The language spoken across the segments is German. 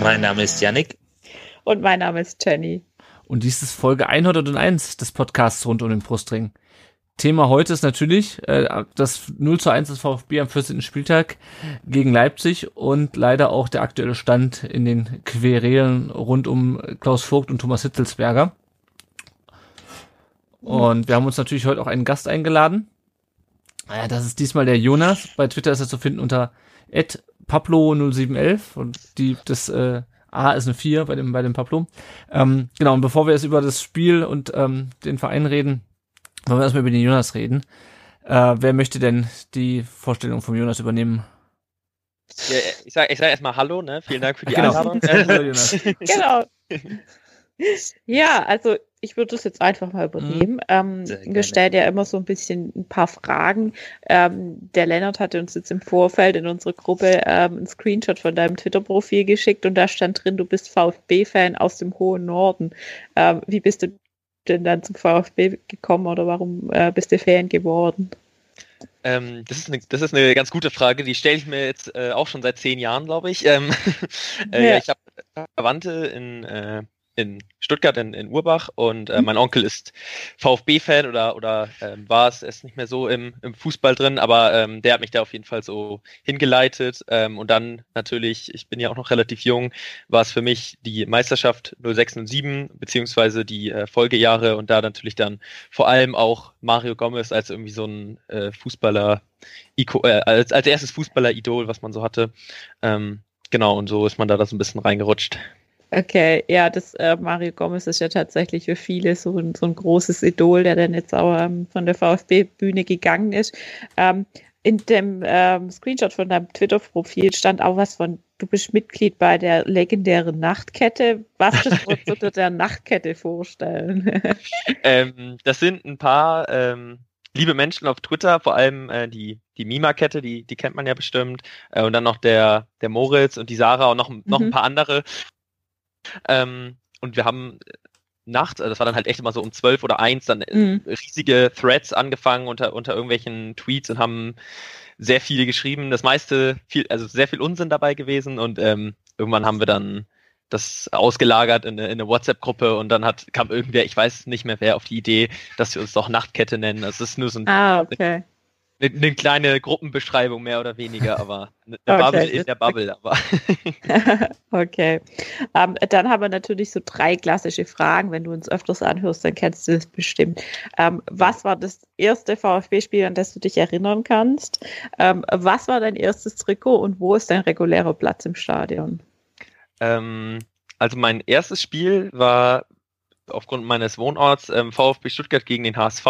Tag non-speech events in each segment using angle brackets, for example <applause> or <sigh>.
Mein Name ist Yannick. Und mein Name ist Jenny. Und dies ist Folge 101 des Podcasts rund um den Brustring. Thema heute ist natürlich äh, das 0 zu 1 des VfB am 14. Spieltag gegen Leipzig und leider auch der aktuelle Stand in den Querelen rund um Klaus Vogt und Thomas Hitzelsberger. Und wir haben uns natürlich heute auch einen Gast eingeladen. Äh, das ist diesmal der Jonas. Bei Twitter ist er zu finden unter Pablo0711 und die, das äh, A ist eine 4 bei dem, bei dem Pablo. Ähm, genau, und bevor wir jetzt über das Spiel und ähm, den Verein reden, wollen wir erstmal über den Jonas reden. Äh, wer möchte denn die Vorstellung vom Jonas übernehmen? Ja, ich sage ich sag erstmal Hallo, ne? Vielen Dank für die Genau. Einladung. <laughs> Hallo, Jonas. Genau. Ja, also ich würde das jetzt einfach mal übernehmen. Ähm, wir stellen ja immer so ein bisschen ein paar Fragen. Ähm, der Lennart hatte uns jetzt im Vorfeld in unsere Gruppe ähm, einen Screenshot von deinem Twitter-Profil geschickt und da stand drin, du bist VfB-Fan aus dem hohen Norden. Ähm, wie bist du denn dann zum VfB gekommen oder warum äh, bist du Fan geworden? Ähm, das, ist eine, das ist eine ganz gute Frage, die stelle ich mir jetzt äh, auch schon seit zehn Jahren, glaube ich. Ähm, <laughs> äh, Ja. ja. Ich habe Verwandte in, äh, in Stuttgart, in, in Urbach und äh, mein Onkel ist VfB-Fan oder, oder ähm, war es, er ist nicht mehr so im, im Fußball drin, aber ähm, der hat mich da auf jeden Fall so hingeleitet. Ähm, und dann natürlich, ich bin ja auch noch relativ jung, war es für mich die Meisterschaft 06 und 07, beziehungsweise die äh, Folgejahre und da natürlich dann vor allem auch Mario Gomez als irgendwie so ein äh, Fußballer, äh, als, als erstes Fußballer-Idol, was man so hatte. Ähm, genau, und so ist man da da so ein bisschen reingerutscht. Okay, ja, das äh, Mario Gomez ist ja tatsächlich für viele so ein, so ein großes Idol, der dann jetzt auch ähm, von der VfB-Bühne gegangen ist. Ähm, in dem ähm, Screenshot von deinem Twitter-Profil stand auch was von, du bist Mitglied bei der legendären Nachtkette. Was das wir uns unter der Nachtkette vorstellen? <laughs> ähm, das sind ein paar ähm, liebe Menschen auf Twitter, vor allem äh, die, die Mima-Kette, die, die kennt man ja bestimmt. Äh, und dann noch der, der Moritz und die Sarah und noch, noch Mhm. ein paar andere. Ähm, und wir haben nachts, also das war dann halt echt immer so um zwölf oder eins, dann äh, Mhm. riesige Threads angefangen unter, unter irgendwelchen Tweets und haben sehr viele geschrieben. Das meiste, viel, also sehr viel Unsinn dabei gewesen und ähm, irgendwann haben wir dann das ausgelagert in eine, in eine WhatsApp-Gruppe und dann hat, kam irgendwer, ich weiß nicht mehr wer, auf die Idee, dass wir uns doch Nachtkette nennen. Das ist nur so ein, ah, okay. Eine, eine kleine Gruppenbeschreibung mehr oder weniger, aber eine, Okay, Bubble in der Bubble, aber <laughs> okay. Ähm, dann haben wir natürlich so drei klassische Fragen. Wenn du uns öfters anhörst, dann kennst du das bestimmt. Ähm, was war das erste VfB-Spiel, an das du dich erinnern kannst? Ähm, was war dein erstes Trikot und wo ist dein regulärer Platz im Stadion? Also mein erstes Spiel war aufgrund meines Wohnorts ähm, VfB Stuttgart gegen den HSV.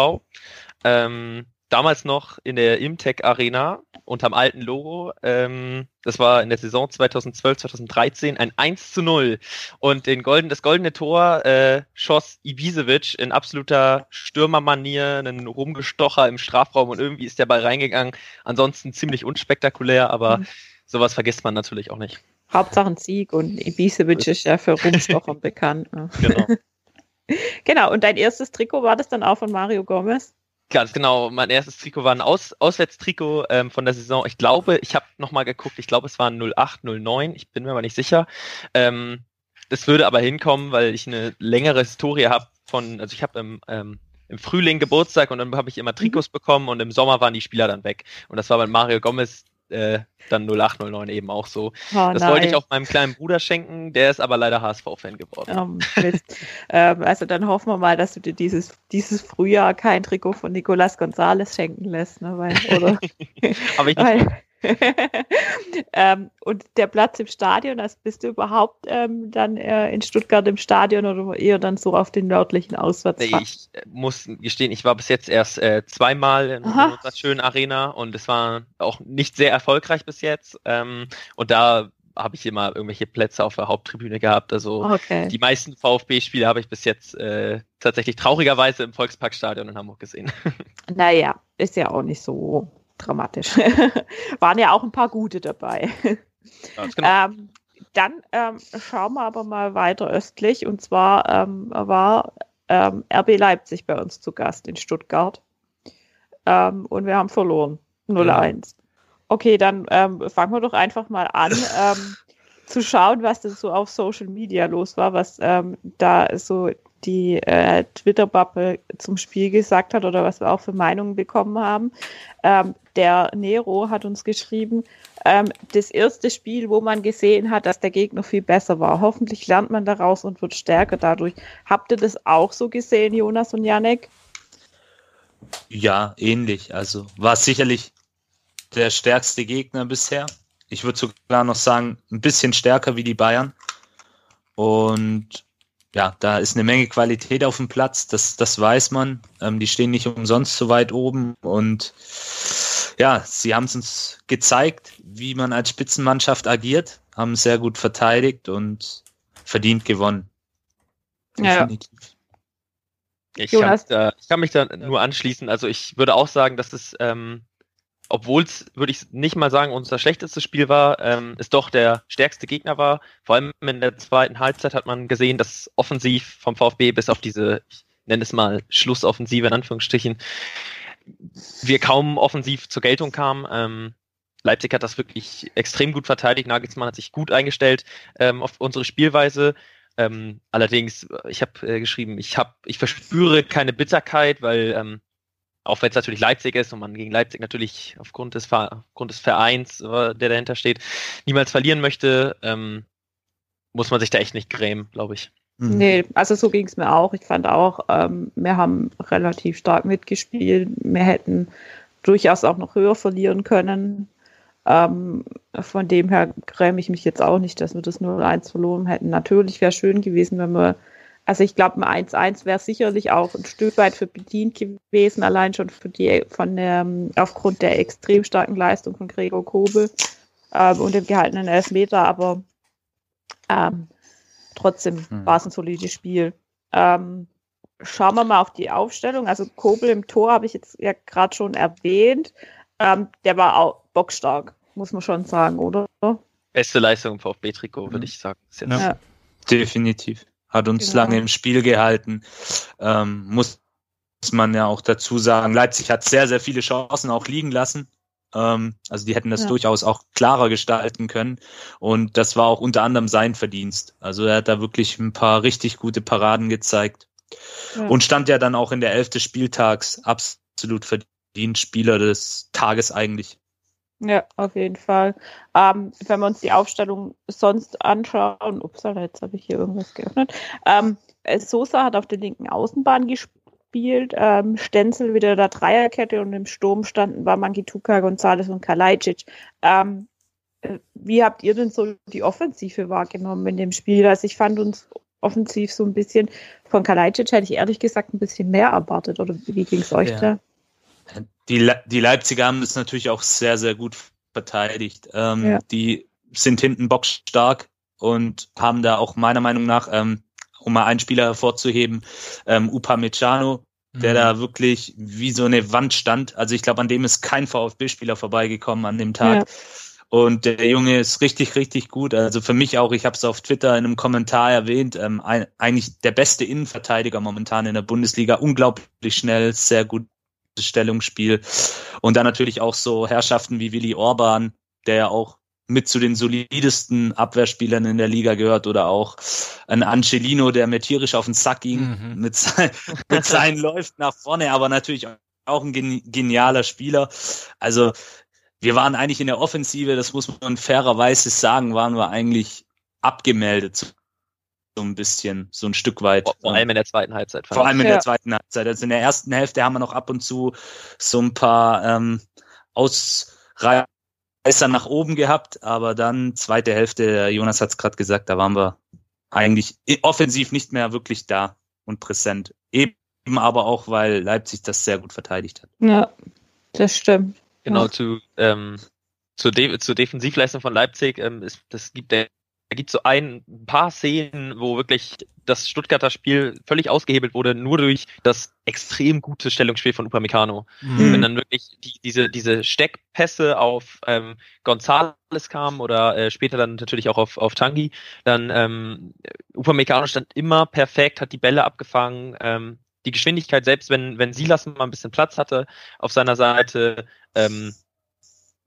Ähm, damals noch in der Imtech Arena unterm alten Logo. Ähm, das war in der Saison 2012, 2013 ein 1 zu 0. Und den golden, das goldene Tor äh, schoss Ibisevic in absoluter Stürmermanier, einen Rumgestocher im Strafraum und irgendwie ist der Ball reingegangen. Ansonsten ziemlich unspektakulär, aber Mhm. sowas vergisst man natürlich auch nicht. Hauptsache ein Sieg und Ibisevic ist ja für Rumstochern <laughs> bekannt. Ne? Genau. <laughs> Genau, und dein erstes Trikot war das dann auch von Mario Gomez? Ganz genau. Mein erstes Trikot war ein Aus Auswärtstrikot ähm, von der Saison. Ich glaube, ich habe nochmal geguckt, ich glaube, es war 08, 09. Ich bin mir aber nicht sicher. Ähm, das würde aber hinkommen, weil ich eine längere Historie habe von, also ich habe im, ähm, im Frühling Geburtstag und dann habe ich immer Trikots bekommen und im Sommer waren die Spieler dann weg. Und das war bei Mario Gomez äh, dann 08, 09 eben auch so. Oh, das wollte ich nein. auch meinem kleinen Bruder schenken, der ist aber leider HSV-Fan geworden. Ähm, Mist. ähm, also dann hoffen wir mal, dass du dir dieses, dieses Frühjahr kein Trikot von Nicolas Gonzalez schenken lässt, ne? Weil, oder? <laughs> Aber ich Weil, <laughs> ähm, und der Platz im Stadion, also bist du überhaupt ähm, dann äh, in Stuttgart im Stadion oder eher dann so auf den nördlichen Nee, Auswärtsfahrten? ich äh, muss gestehen, ich war bis jetzt erst äh, zweimal in, in Aha. unserer schönen Arena und es war auch nicht sehr erfolgreich bis jetzt. Ähm, und da habe ich immer irgendwelche Plätze auf der Haupttribüne gehabt. Also Okay. die meisten VfB-Spiele habe ich bis jetzt äh, tatsächlich traurigerweise im Volksparkstadion in Hamburg gesehen. <laughs> Naja, ist ja auch nicht so dramatisch. <laughs> Waren ja auch ein paar gute dabei. Genau. Ähm, dann ähm, schauen wir aber mal weiter östlich. Und zwar ähm, war ähm, RB Leipzig bei uns zu Gast in Stuttgart. Ähm, und wir haben verloren. 0-1. Okay, dann ähm, fangen wir doch einfach mal an, <laughs> zu schauen, was denn so auf Social Media los war, was da so die äh, Twitter-Bubble zum Spiel gesagt hat oder was wir auch für Meinungen bekommen haben. Ähm, der Nero hat uns geschrieben, ähm, das erste Spiel, wo man gesehen hat, dass der Gegner viel besser war. Hoffentlich lernt man daraus und wird stärker dadurch. Habt ihr das auch so gesehen, Jonas und Janek? Ja, ähnlich. Also war sicherlich der stärkste Gegner bisher. Ich würde sogar noch sagen, ein bisschen stärker wie die Bayern. Und ja, da ist eine Menge Qualität auf dem Platz, das, das weiß man. Ähm, die stehen nicht umsonst so weit oben. Und ja, sie haben es uns gezeigt, wie man als Spitzenmannschaft agiert, haben sehr gut verteidigt und verdient gewonnen. Ja. Definitiv. Ich kann, Jonas? mich da, ich kann mich da nur anschließen. Also ich würde auch sagen, dass es, ähm, obwohl es, würde ich nicht mal sagen, unser schlechtestes Spiel war, ähm, es doch der stärkste Gegner war. Vor allem in der zweiten Halbzeit hat man gesehen, dass offensiv vom VfB bis auf diese, ich nenne es mal Schlussoffensive in Anführungsstrichen, wir kaum offensiv zur Geltung kamen. Ähm, Leipzig hat das wirklich extrem gut verteidigt. Nagelsmann hat sich gut eingestellt ähm, auf unsere Spielweise. Ähm, allerdings, ich habe äh, geschrieben, ich habe, ich verspüre keine Bitterkeit, weil ähm, auch wenn es natürlich Leipzig ist und man gegen Leipzig natürlich aufgrund des, aufgrund des Vereins, äh, der dahinter steht, niemals verlieren möchte, ähm, muss man sich da echt nicht grämen, glaube ich. Mhm. Nee, also so ging es mir auch. Ich fand auch, ähm, wir haben relativ stark mitgespielt. Wir hätten durchaus auch noch höher verlieren können. Ähm, von dem her gräme ich mich jetzt auch nicht, dass wir das 0-1 verloren hätten. Natürlich wäre schön gewesen, wenn wir, also ich glaube, ein 1-1 wäre sicherlich auch ein Stück weit für bedient gewesen, allein schon für die, von der, aufgrund der extrem starken Leistung von Gregor Kobel ähm, und dem gehaltenen Elfmeter, aber ähm, trotzdem Hm. war es ein solides Spiel. Ähm, schauen wir mal auf die Aufstellung. Also Kobel im Tor habe ich jetzt ja gerade schon erwähnt. Ähm, der war auch bockstark, muss man schon sagen, oder? Beste Leistung im VfB-Trikot, würde Mhm. ich sagen. Ist jetzt Ja. Ja. Definitiv. Hat uns Genau. lange im Spiel gehalten. Ähm, muss man ja auch dazu sagen. Leipzig hat sehr, sehr viele Chancen auch liegen lassen. Ähm, also die hätten das Ja. durchaus auch klarer gestalten können. Und das war auch unter anderem sein Verdienst. Also er hat da wirklich ein paar richtig gute Paraden gezeigt. Ja. Und stand ja dann auch in der Elf des Spieltags absolut verdient Spieler des Tages eigentlich. Ja, auf jeden Fall. Ähm, wenn wir uns die Aufstellung sonst anschauen, upsala, jetzt habe ich hier irgendwas geöffnet. Ähm, äh, Sosa hat auf der linken Außenbahn gespielt, ähm, Stenzel wieder der Dreierkette und im Sturm standen war Mangituka, González und Kalajdzic. Ähm, äh, wie habt ihr denn so die Offensive wahrgenommen in dem Spiel? Also ich fand uns offensiv so ein bisschen, von Kalajdzic hätte ich ehrlich gesagt ein bisschen mehr erwartet, oder wie ging es euch Ja. da? Die, Le die Leipziger haben das natürlich auch sehr, sehr gut verteidigt. Ähm, Ja. Die sind hinten boxstark und haben da auch meiner Meinung nach, ähm, um mal einen Spieler hervorzuheben, ähm, Upamecano, der Mhm. da wirklich wie so eine Wand stand. Also ich glaube, an dem ist kein VfB-Spieler vorbeigekommen an dem Tag. Ja. Und der Junge ist richtig, richtig gut. Also für mich auch, ich habe es auf Twitter in einem Kommentar erwähnt, ähm, ein, eigentlich der beste Innenverteidiger momentan in der Bundesliga. Unglaublich schnell, sehr gutes Stellungsspiel. Und dann natürlich auch so Herrschaften wie Willi Orban, der ja auch mit zu den solidesten Abwehrspielern in der Liga gehört oder auch ein Angelino, der mir tierisch auf den Sack ging Mhm. mit, sein, mit seinen <laughs> Läuft nach vorne, aber natürlich auch ein gen- genialer Spieler. Also wir waren eigentlich in der Offensive, das muss man fairerweise sagen, waren wir eigentlich abgemeldet so ein bisschen, so ein Stück weit. Vor, allem in der zweiten Halbzeit. Vor ich. allem in Ja. der zweiten Halbzeit. Also in der ersten Hälfte haben wir noch ab und zu so ein paar ähm, Ausreißer nach oben gehabt, aber dann zweite Hälfte, Jonas hat es gerade gesagt, da waren wir eigentlich i- offensiv nicht mehr wirklich da und präsent. Eben aber auch, weil Leipzig das sehr gut verteidigt hat. Ja, das stimmt. Genau, Ja. zu, ähm, zur, De zur Defensivleistung von Leipzig, ähm, ist, das gibt der da gibt so ein paar Szenen, wo wirklich das Stuttgarter Spiel völlig ausgehebelt wurde, nur durch das extrem gute Stellungsspiel von Upamecano. Mhm. Wenn dann wirklich die, diese, diese Steckpässe auf ähm, Gonzales kamen oder äh, später dann natürlich auch auf, auf Tangi, dann ähm, Upamecano stand immer perfekt, hat die Bälle abgefangen, ähm, die Geschwindigkeit, selbst wenn, wenn Silas mal ein bisschen Platz hatte auf seiner Seite, ähm,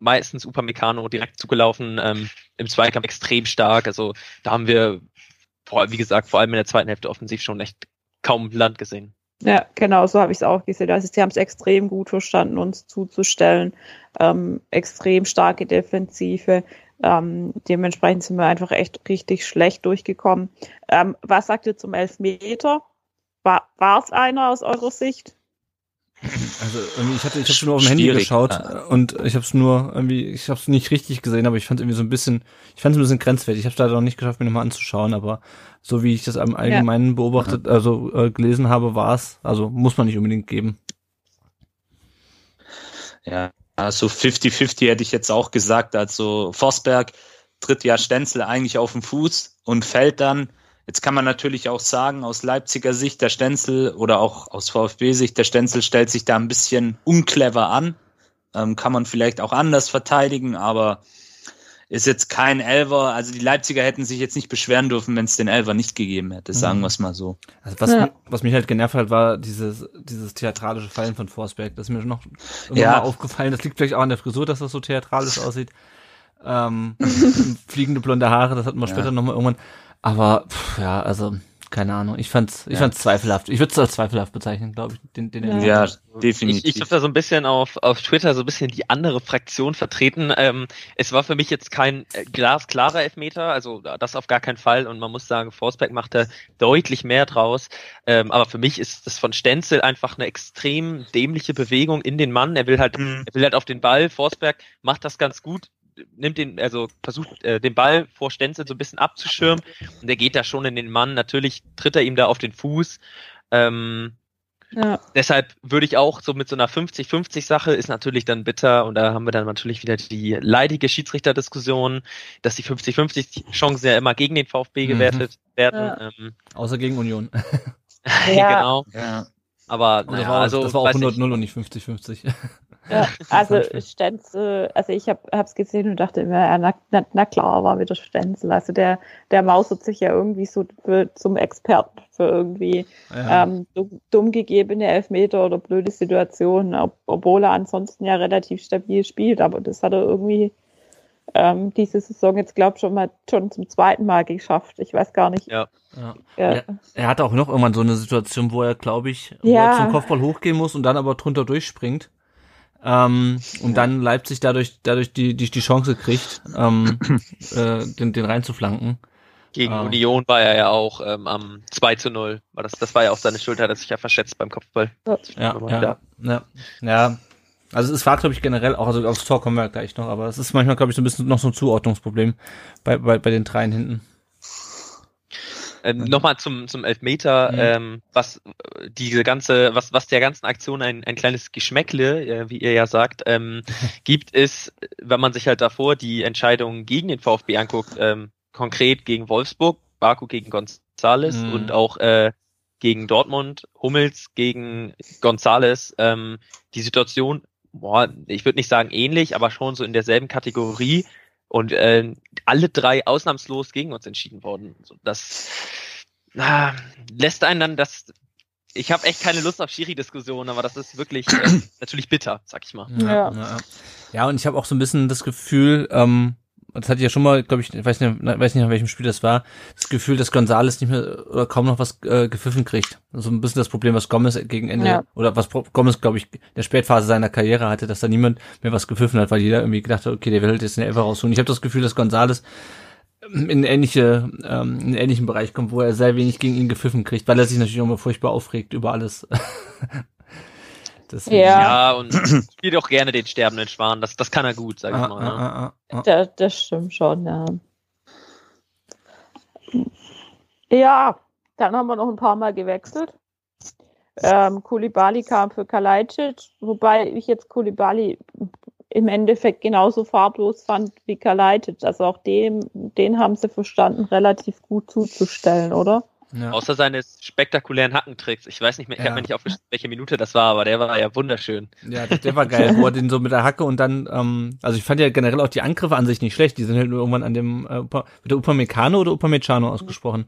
meistens Upamecano direkt zugelaufen, ähm, im Zweikampf extrem stark. Also da haben wir, wie gesagt, vor allem in der zweiten Hälfte offensiv schon echt kaum Land gesehen. Ja, genau, so habe ich es auch gesehen. Also sie haben es extrem gut verstanden, uns zuzustellen. Ähm, extrem starke Defensive. Ähm, dementsprechend sind wir einfach echt richtig schlecht durchgekommen. Ähm, was sagt ihr zum Elfmeter? War es einer aus eurer Sicht? Also irgendwie, ich hatte, ich habe nur auf dem Handy geschaut und ich habe es nur irgendwie, ich habe es nicht richtig gesehen, aber ich fand irgendwie so ein bisschen, ich fand es ein bisschen grenzwertig. Ich habe es leider noch nicht geschafft, mir nochmal anzuschauen, aber so wie ich das am Allgemeinen ja. beobachtet, also äh, gelesen habe, war es, also muss man nicht unbedingt geben. Ja, also 50-50 hätte ich jetzt auch gesagt. Also Forsberg tritt ja Stenzel eigentlich auf den Fuß und fällt dann Jetzt kann man natürlich auch sagen, aus Leipziger Sicht, der Stenzel oder auch aus VfB-Sicht, der Stenzel stellt sich da ein bisschen unclever an. Ähm, kann man vielleicht auch anders verteidigen, aber ist jetzt kein Elver. Also die Leipziger hätten sich jetzt nicht beschweren dürfen, wenn es den Elver nicht gegeben hätte, sagen mhm. wir es mal so. Also was, ja. was mich halt genervt hat, war dieses, dieses theatralische Fallen von Forsberg. Das ist mir noch ja. aufgefallen. Das liegt vielleicht auch an der Frisur, dass das so theatralisch aussieht. Ähm, <laughs> fliegende blonde Haare, das hatten wir ja. später nochmal irgendwann. Aber pff, ja, also keine Ahnung. Ich fand's, ich ja. fand's zweifelhaft. Ich würde es als zweifelhaft bezeichnen, glaube ich. Den, den ja, ja definitiv. Ich, ich habe da so ein bisschen auf, auf Twitter so ein bisschen die andere Fraktion vertreten. Ähm, es war für mich jetzt kein äh, glasklarer Elfmeter, also das auf gar keinen Fall. Und man muss sagen, Forsberg macht da deutlich mehr draus. Ähm, aber für mich ist das von Stenzel einfach eine extrem dämliche Bewegung in den Mann. Er will halt, mhm. er will halt auf den Ball. Forsberg macht das ganz gut nimmt den, also versucht äh, den Ball vor Stenzel so ein bisschen abzuschirmen und der geht da schon in den Mann. Natürlich tritt er ihm da auf den Fuß. Ähm, ja. Deshalb würde ich auch so mit so einer 50-50 Sache ist natürlich dann bitter und da haben wir dann natürlich wieder die leidige Schiedsrichterdiskussion, dass die 50-50 Chancen ja immer gegen den VfB mhm. gewertet werden. Ja. Ähm, Außer gegen Union. <laughs> ja. genau. Ja. Aber naja, das war, also das war auch 100-0 und nicht 50-50. Ja, also Stenzel, also ich habe es gesehen und dachte immer, ja, na, na, na, klar war wieder Stenzel. Also der, der mausert sich ja irgendwie so für, zum Experten für irgendwie ja. ähm, dumm, dumm gegebene Elfmeter oder blöde Situationen, ob, obwohl er ansonsten ja relativ stabil spielt, aber das hat er irgendwie ähm, diese Saison jetzt, glaube ich, schon mal schon zum zweiten Mal geschafft. Ich weiß gar nicht. Ja. ja. Er, er hatte auch noch irgendwann so eine Situation, wo er, glaube ich, ja. zum Kopfball hochgehen muss und dann aber drunter durchspringt. Ähm, und dann Leipzig dadurch, dadurch die, die, die Chance kriegt, ähm, <clears throat> äh, den, den reinzuflanken. Gegen ähm. Union war er ja auch ähm, am 2 zu 0. War das, das war ja auf seine Schulter, hat er sich ja verschätzt beim Kopfball. Ja, ja, ja, ja. Also es war, glaube ich, generell auch, also aufs Tor kommen wir gleich noch, aber es ist manchmal, glaube ich, so ein bisschen noch so ein Zuordnungsproblem bei, bei, bei den dreien hinten. Ähm, mhm. Nochmal zum, zum Elfmeter, mhm. ähm, was äh, diese ganze, was, was der ganzen Aktion ein, ein kleines Geschmäckle, äh, wie ihr ja sagt, ähm, <laughs> gibt, ist, wenn man sich halt davor die Entscheidung gegen den VfB anguckt, ähm, konkret gegen Wolfsburg, Baku gegen Gonzales mhm. und auch äh, gegen Dortmund, Hummels gegen Gonzales, ähm, die Situation, boah, ich würde nicht sagen ähnlich, aber schon so in derselben Kategorie und äh, alle drei ausnahmslos gegen uns entschieden worden. Das na, lässt einen dann das. Ich habe echt keine Lust auf Schiri-Diskussionen, aber das ist wirklich äh, <clears throat> natürlich bitter, sag ich mal. Ja, ja. ja und ich habe auch so ein bisschen das Gefühl, ähm, das hatte ich ja schon mal, glaube ich, weiß nicht, weiß nicht, an welchem Spiel das war, das Gefühl, dass Gonzales nicht mehr oder kaum noch was äh, gepfiffen kriegt. So also ein bisschen das Problem, was Gomez gegen Ende ja. oder was Gomez, glaube ich, der Spätphase seiner Karriere hatte, dass da niemand mehr was gepfiffen hat, weil jeder irgendwie gedacht hat, okay, der will halt jetzt eine Elfer rausholen. Ich habe das Gefühl, dass Gonzales in ähnliche, ähm, in einen ähnlichen Bereich kommt, wo er sehr wenig gegen ihn gepfiffen kriegt, weil er sich natürlich auch immer furchtbar aufregt über alles. <laughs> Deswegen. Ja. ja, und spielt auch gerne den sterbenden Schwan. Das, das kann er gut, sag ich ah, mal. Ah, ah, ah, ah. das, das stimmt schon, ja. Ja, dann haben wir noch ein paar Mal gewechselt. Ähm, Kulibali kam für Kalajdzic, wobei ich jetzt Kulibali im Endeffekt genauso farblos fand wie Kalaitic. Also auch dem, den haben sie verstanden, relativ gut zuzustellen, oder? Ja. Außer seine spektakulären Hackentricks. Ich weiß nicht mehr, ich ja. habe mir nicht aufgeschrieben, welche Minute das war, aber der war ja wunderschön. Ja, der war geil, wo er den so mit der Hacke und dann, ähm, also ich fand ja generell auch die Angriffe an sich nicht schlecht, die sind halt nur irgendwann an dem, äh, wird der Upamecano oder Upamecano ausgesprochen?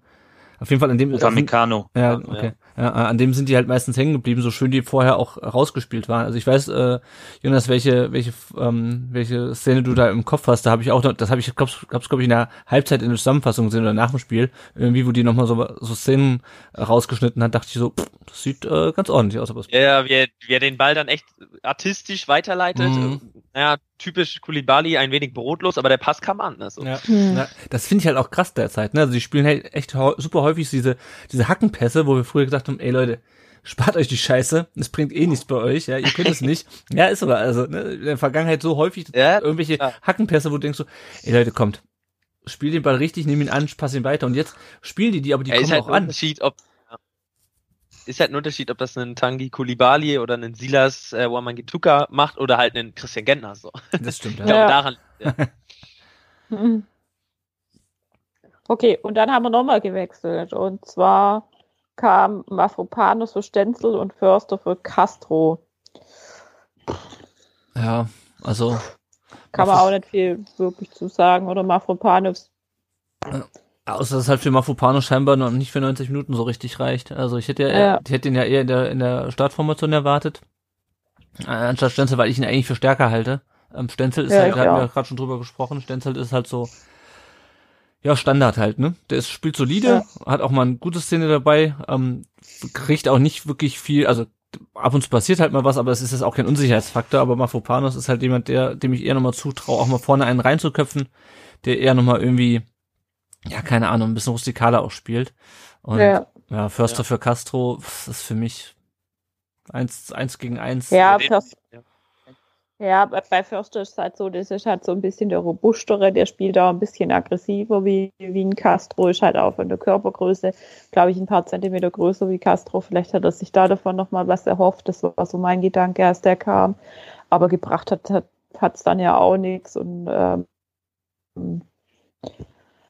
Auf jeden Fall an dem. Upamecano. Ja, okay. Ja, an dem sind die halt meistens hängen geblieben, so schön die vorher auch rausgespielt waren. Also ich weiß, äh, Jonas, welche, welche, ähm, welche Szene du da im Kopf hast, da habe ich auch noch, das habe ich, glaub's, glaub ich, in der Halbzeit in der Zusammenfassung gesehen oder nach dem Spiel, irgendwie, wo die nochmal so, so Szenen rausgeschnitten hat, dachte ich so, pff, das sieht äh, ganz ordentlich aus. Aber ja, wie er, wie er den Ball dann echt artistisch weiterleitet. Mhm. Naja, typisch Kulibali, ein wenig brotlos, aber der Pass kam an. Also. Ja. Mhm. ja das finde ich halt auch krass derzeit. Ne? Also die spielen halt echt super häufig diese, diese Hackenpässe, wo wir früher gesagt haben, ey Leute, spart euch die Scheiße, es bringt eh nichts bei euch, ja, ihr könnt es nicht. <laughs> ja, ist aber, also ne, in der Vergangenheit so häufig ja, irgendwelche ja. Hackenpässe, wo du denkst so, ey Leute, kommt, spiel den Ball richtig, nimm ihn an, pass ihn weiter und jetzt spielen die die, aber die ja, kommen halt auch an. Unterschied, ob, ist halt ein Unterschied, ob das ein Tangi Kulibali oder ein Silas äh, Wamangituka macht oder halt einen Christian Gentner so. Das stimmt, <laughs> ja. Ich glaube, daran, ja. <laughs> Okay, und dann haben wir nochmal gewechselt. Und zwar kam Mafropanus für Stenzel und Förster für Castro. Ja, also. Kann man auch nicht viel wirklich zu sagen. Oder Mafropanus. Außer dass es halt für Mafropanus scheinbar noch nicht für 90 Minuten so richtig reicht. Also ich hätte ja, ja. ich hätte ihn ja eher in der, in der Startformation erwartet. Äh, anstatt Stenzel, weil ich ihn eigentlich für stärker halte. Ähm, Stenzel ist ja, halt, da hatten wir gerade schon drüber gesprochen, Stenzel ist halt so, ja, Standard halt, ne? Der ist, spielt solide, ja. hat auch mal eine gute Szene dabei, ähm, kriegt auch nicht wirklich viel, also ab und zu passiert halt mal was, aber es ist jetzt auch kein Unsicherheitsfaktor, aber Mafropanos ist halt jemand, der, dem ich eher nochmal zutraue, auch mal vorne einen reinzuköpfen, der eher nochmal irgendwie, ja, keine Ahnung, ein bisschen rustikaler auch spielt. Und ja, ja Förster ja. für Castro, das ist für mich eins, eins gegen eins. Ja, Förster, ja, bei Förster ist es halt so, das ist halt so ein bisschen der robustere, der spielt auch ein bisschen aggressiver wie, wie ein Castro, ist halt auch von der Körpergröße, glaube ich, ein paar Zentimeter größer wie Castro. Vielleicht hat er sich da davon nochmal was erhofft. Das war so mein Gedanke, als der kam. Aber gebracht hat es hat, dann ja auch nichts. Und ähm,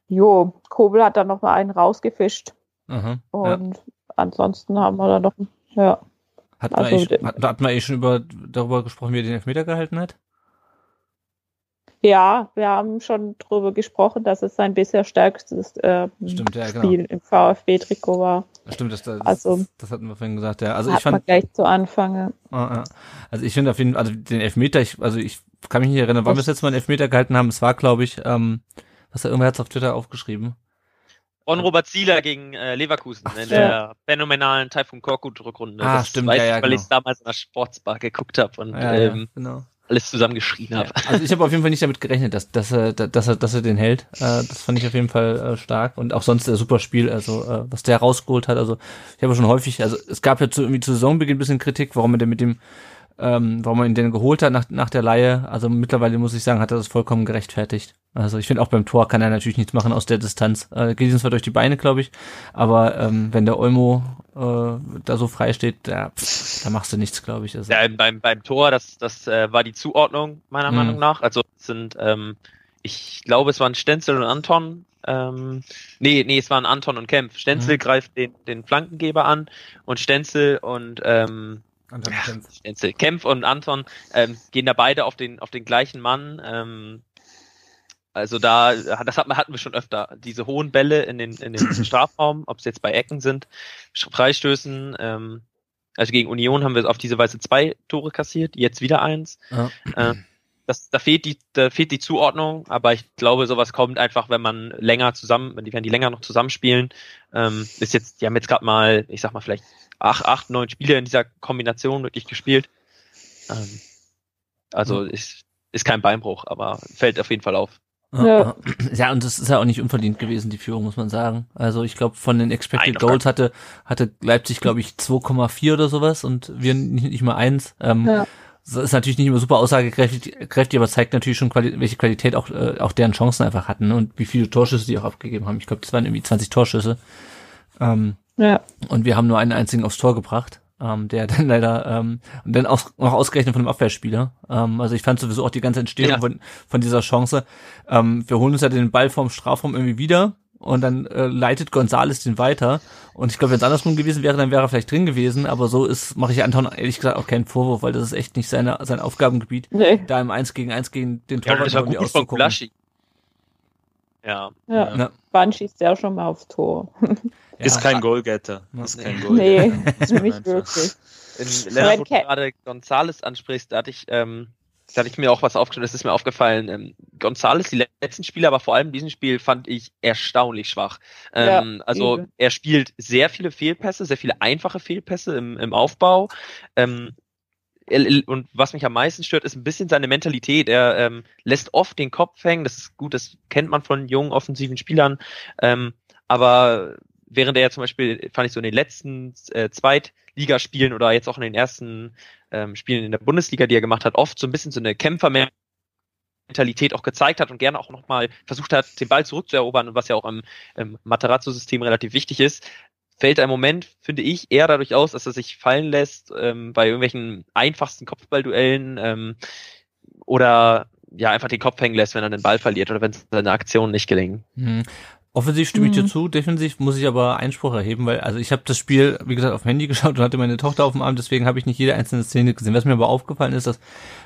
jo, Kobel hat dann nochmal einen rausgefischt. Mhm, und ja. ansonsten haben wir da noch, ja. Hat man, also, hat, hat man eh schon über, darüber gesprochen, wie er den Elfmeter gehalten hat? Ja, wir haben schon darüber gesprochen, dass es sein bisher stärkstes äh, Stimmt, ja, genau. Spiel im VfB-Trikot war. Stimmt, das, das, also, das hatten wir vorhin gesagt, ja. Also ich fand. gleich zu Anfang. Also ich finde auf jeden Fall, also den Elfmeter, ich, also ich kann mich nicht erinnern, wann wir das letzte Mal einen Elfmeter gehalten haben. Es war, glaube ich, ähm, was er irgendwer hat auf Twitter aufgeschrieben. Ron Robert Zieler gegen äh, Leverkusen in der phänomenalen Taifun Korkut-Rückrunde. Ah, das stimmt, weiß ja, ja, ich, weil genau. ich damals in der Sportsbar geguckt habe und ja, ähm, genau. alles zusammengeschrien habe. Also ich habe auf jeden Fall nicht damit gerechnet, dass, dass, er, dass, er, dass er den hält. Äh, das fand ich auf jeden Fall äh, stark und auch sonst ein super Spiel, also äh, was der rausgeholt hat. Also ich habe schon häufig, also es gab ja zu, irgendwie zu Saisonbeginn ein bisschen Kritik, warum er denn mit dem ähm, warum man ihn denn geholt hat nach, nach der Laie. Also mittlerweile muss ich sagen, hat er das vollkommen gerechtfertigt. Also ich finde auch beim Tor kann er natürlich nichts machen aus der Distanz. Äh, geht ihm zwar durch die Beine, glaube ich, aber ähm, wenn der Olmo äh, da so frei steht, ja, pff, da machst du nichts, glaube ich. Also. Ja, beim, beim Tor, das, das äh, war die Zuordnung meiner mhm. Meinung nach. Also sind, ähm, ich glaube, es waren Stenzel und Anton. Ähm, nee, nee, es waren Anton und Kempf. Stenzel mhm. greift den, den Flankengeber an und Stenzel und ähm, Anton ja, Kempf. Kempf und Anton ähm, gehen da beide auf den, auf den gleichen Mann. Ähm, also da, das hatten wir schon öfter. Diese hohen Bälle in den, in den <clears throat> Strafraum, ob es jetzt bei Ecken sind, Freistößen. Ähm, also gegen Union haben wir auf diese Weise zwei Tore kassiert, jetzt wieder eins. Ja. Äh, das, da fehlt die, da fehlt die Zuordnung, aber ich glaube, sowas kommt einfach, wenn man länger zusammen, wenn die, wenn die länger noch zusammenspielen. Ähm, ist jetzt, die haben jetzt gerade mal, ich sag mal vielleicht acht, acht, neun Spiele in dieser Kombination wirklich gespielt. Ähm, also mhm. ist, ist kein Beinbruch, aber fällt auf jeden Fall auf. Ja. ja, und das ist ja auch nicht unverdient gewesen, die Führung, muss man sagen. Also ich glaube, von den Expected Nein, Goals hatte, hatte Leipzig, glaube ich, 2,4 oder sowas und wir nicht, nicht mal eins. Ähm, ja. Das ist natürlich nicht immer super aussagekräftig, aber zeigt natürlich schon, Quali welche Qualität auch, äh, auch deren Chancen einfach hatten ne? und wie viele Torschüsse die auch abgegeben haben. Ich glaube, das waren irgendwie 20 Torschüsse. Ähm, ja. Und wir haben nur einen einzigen aufs Tor gebracht. ähm, der <laughs> dann leider ähm, und dann auch noch ausgerechnet von dem Abwehrspieler. Ähm, also ich fand sowieso auch die ganze Entstehung Ja. von, von dieser Chance. Ähm, wir holen uns ja den Ball vom Strafraum irgendwie wieder und dann äh, leitet Gonzales den weiter. Und ich glaube, wenn es andersrum gewesen wäre, dann wäre er vielleicht drin gewesen. Aber so ist, mache ich Anton ehrlich gesagt auch keinen Vorwurf, weil das ist echt nicht seine, sein Aufgabengebiet, Nee. da im 1 gegen 1 gegen den Ja, Torwart das war irgendwie gut von auszugucken. Gulaschi. Ja. Ja. Ja. Wann schießt der auch schon mal aufs Tor? <laughs> Ja. Ist kein Goalgetter. Ja. Ist kein nee, Goalgetter. nicht Einfach. wirklich. In wo du gerade Gonzales ansprichst, da hatte ich, ähm, da hatte ich mir auch was aufgeschrieben, das ist mir aufgefallen. Ähm, Gonzales, die letzten Spiele, aber vor allem diesen Spiel fand ich erstaunlich schwach. Ähm, also übel. er spielt sehr viele Fehlpässe, sehr viele einfache Fehlpässe im, im Aufbau. Ähm, und was mich am meisten stört, ist ein bisschen seine Mentalität. Er ähm, lässt oft den Kopf hängen. Das ist gut, das kennt man von jungen offensiven Spielern. Ähm, aber während er zum Beispiel, fand ich so in den letzten äh, Zweitligaspielen oder jetzt auch in den ersten ähm, Spielen in der Bundesliga, die er gemacht hat, oft so ein bisschen so eine Kämpfermentalität auch gezeigt hat und gerne auch nochmal versucht hat, den Ball zurückzuerobern, was ja auch im, im Materazzo-System relativ wichtig ist, fällt er im Moment, finde ich, eher dadurch aus, dass er sich fallen lässt ähm, bei irgendwelchen einfachsten Kopfballduellen ähm, oder ja einfach den Kopf hängen lässt, wenn er den Ball verliert oder wenn seine Aktionen nicht gelingen. Mhm. Offensiv stimme ich dir Mhm. zu, defensiv muss ich aber Einspruch erheben, weil also ich habe das Spiel, wie gesagt, auf dem Handy <laughs> geschaut und hatte meine Tochter auf dem Arm, deswegen habe ich nicht jede einzelne Szene gesehen. Was mir aber aufgefallen ist, dass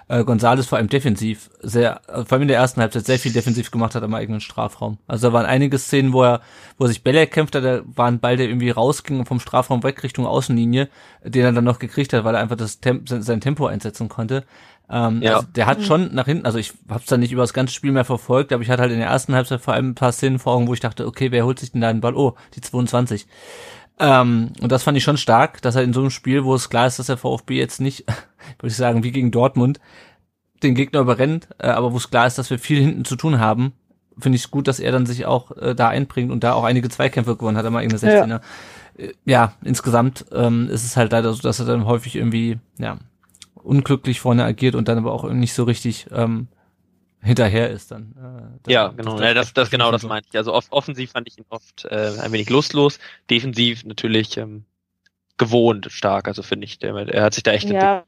äh, Gonzales vor allem defensiv sehr, äh, vor allem in der ersten Halbzeit sehr viel defensiv gemacht hat am eigenen Strafraum. Also da waren einige Szenen, wo er, wo er sich Bälle erkämpft hat, da war ein Ball, der irgendwie rausging und vom Strafraum weg Richtung Außenlinie, den er dann noch gekriegt hat, weil er einfach das sein sein Tempo einsetzen konnte. Ähm, Ja. also der hat schon nach hinten, also ich habe es dann nicht über das ganze Spiel mehr verfolgt, aber ich hatte halt in der ersten Halbzeit vor allem ein paar Szenen vor Augen, wo ich dachte, okay, wer holt sich denn da den Ball? Oh, die 22. Ähm, und das fand ich schon stark, dass er in so einem Spiel, wo es klar ist, dass der VfB jetzt nicht, <laughs> würde ich sagen, wie gegen Dortmund, den Gegner überrennt, äh, aber wo es klar ist, dass wir viel hinten zu tun haben, finde ich es gut, dass er dann sich auch äh, da einbringt und da auch einige Zweikämpfe gewonnen hat, am eigenen 16er. Ja, ja insgesamt ähm, ist es halt leider so, dass er dann häufig irgendwie, ja, unglücklich vorne agiert und dann aber auch nicht so richtig ähm, hinterher ist dann. Äh, das- Ja, genau. Ja, das, das genau, das meinte ich. Also off offensiv fand ich ihn oft äh, ein wenig lustlos, defensiv natürlich ähm, gewohnt stark. Also finde ich, der, er hat sich da echt. Ja.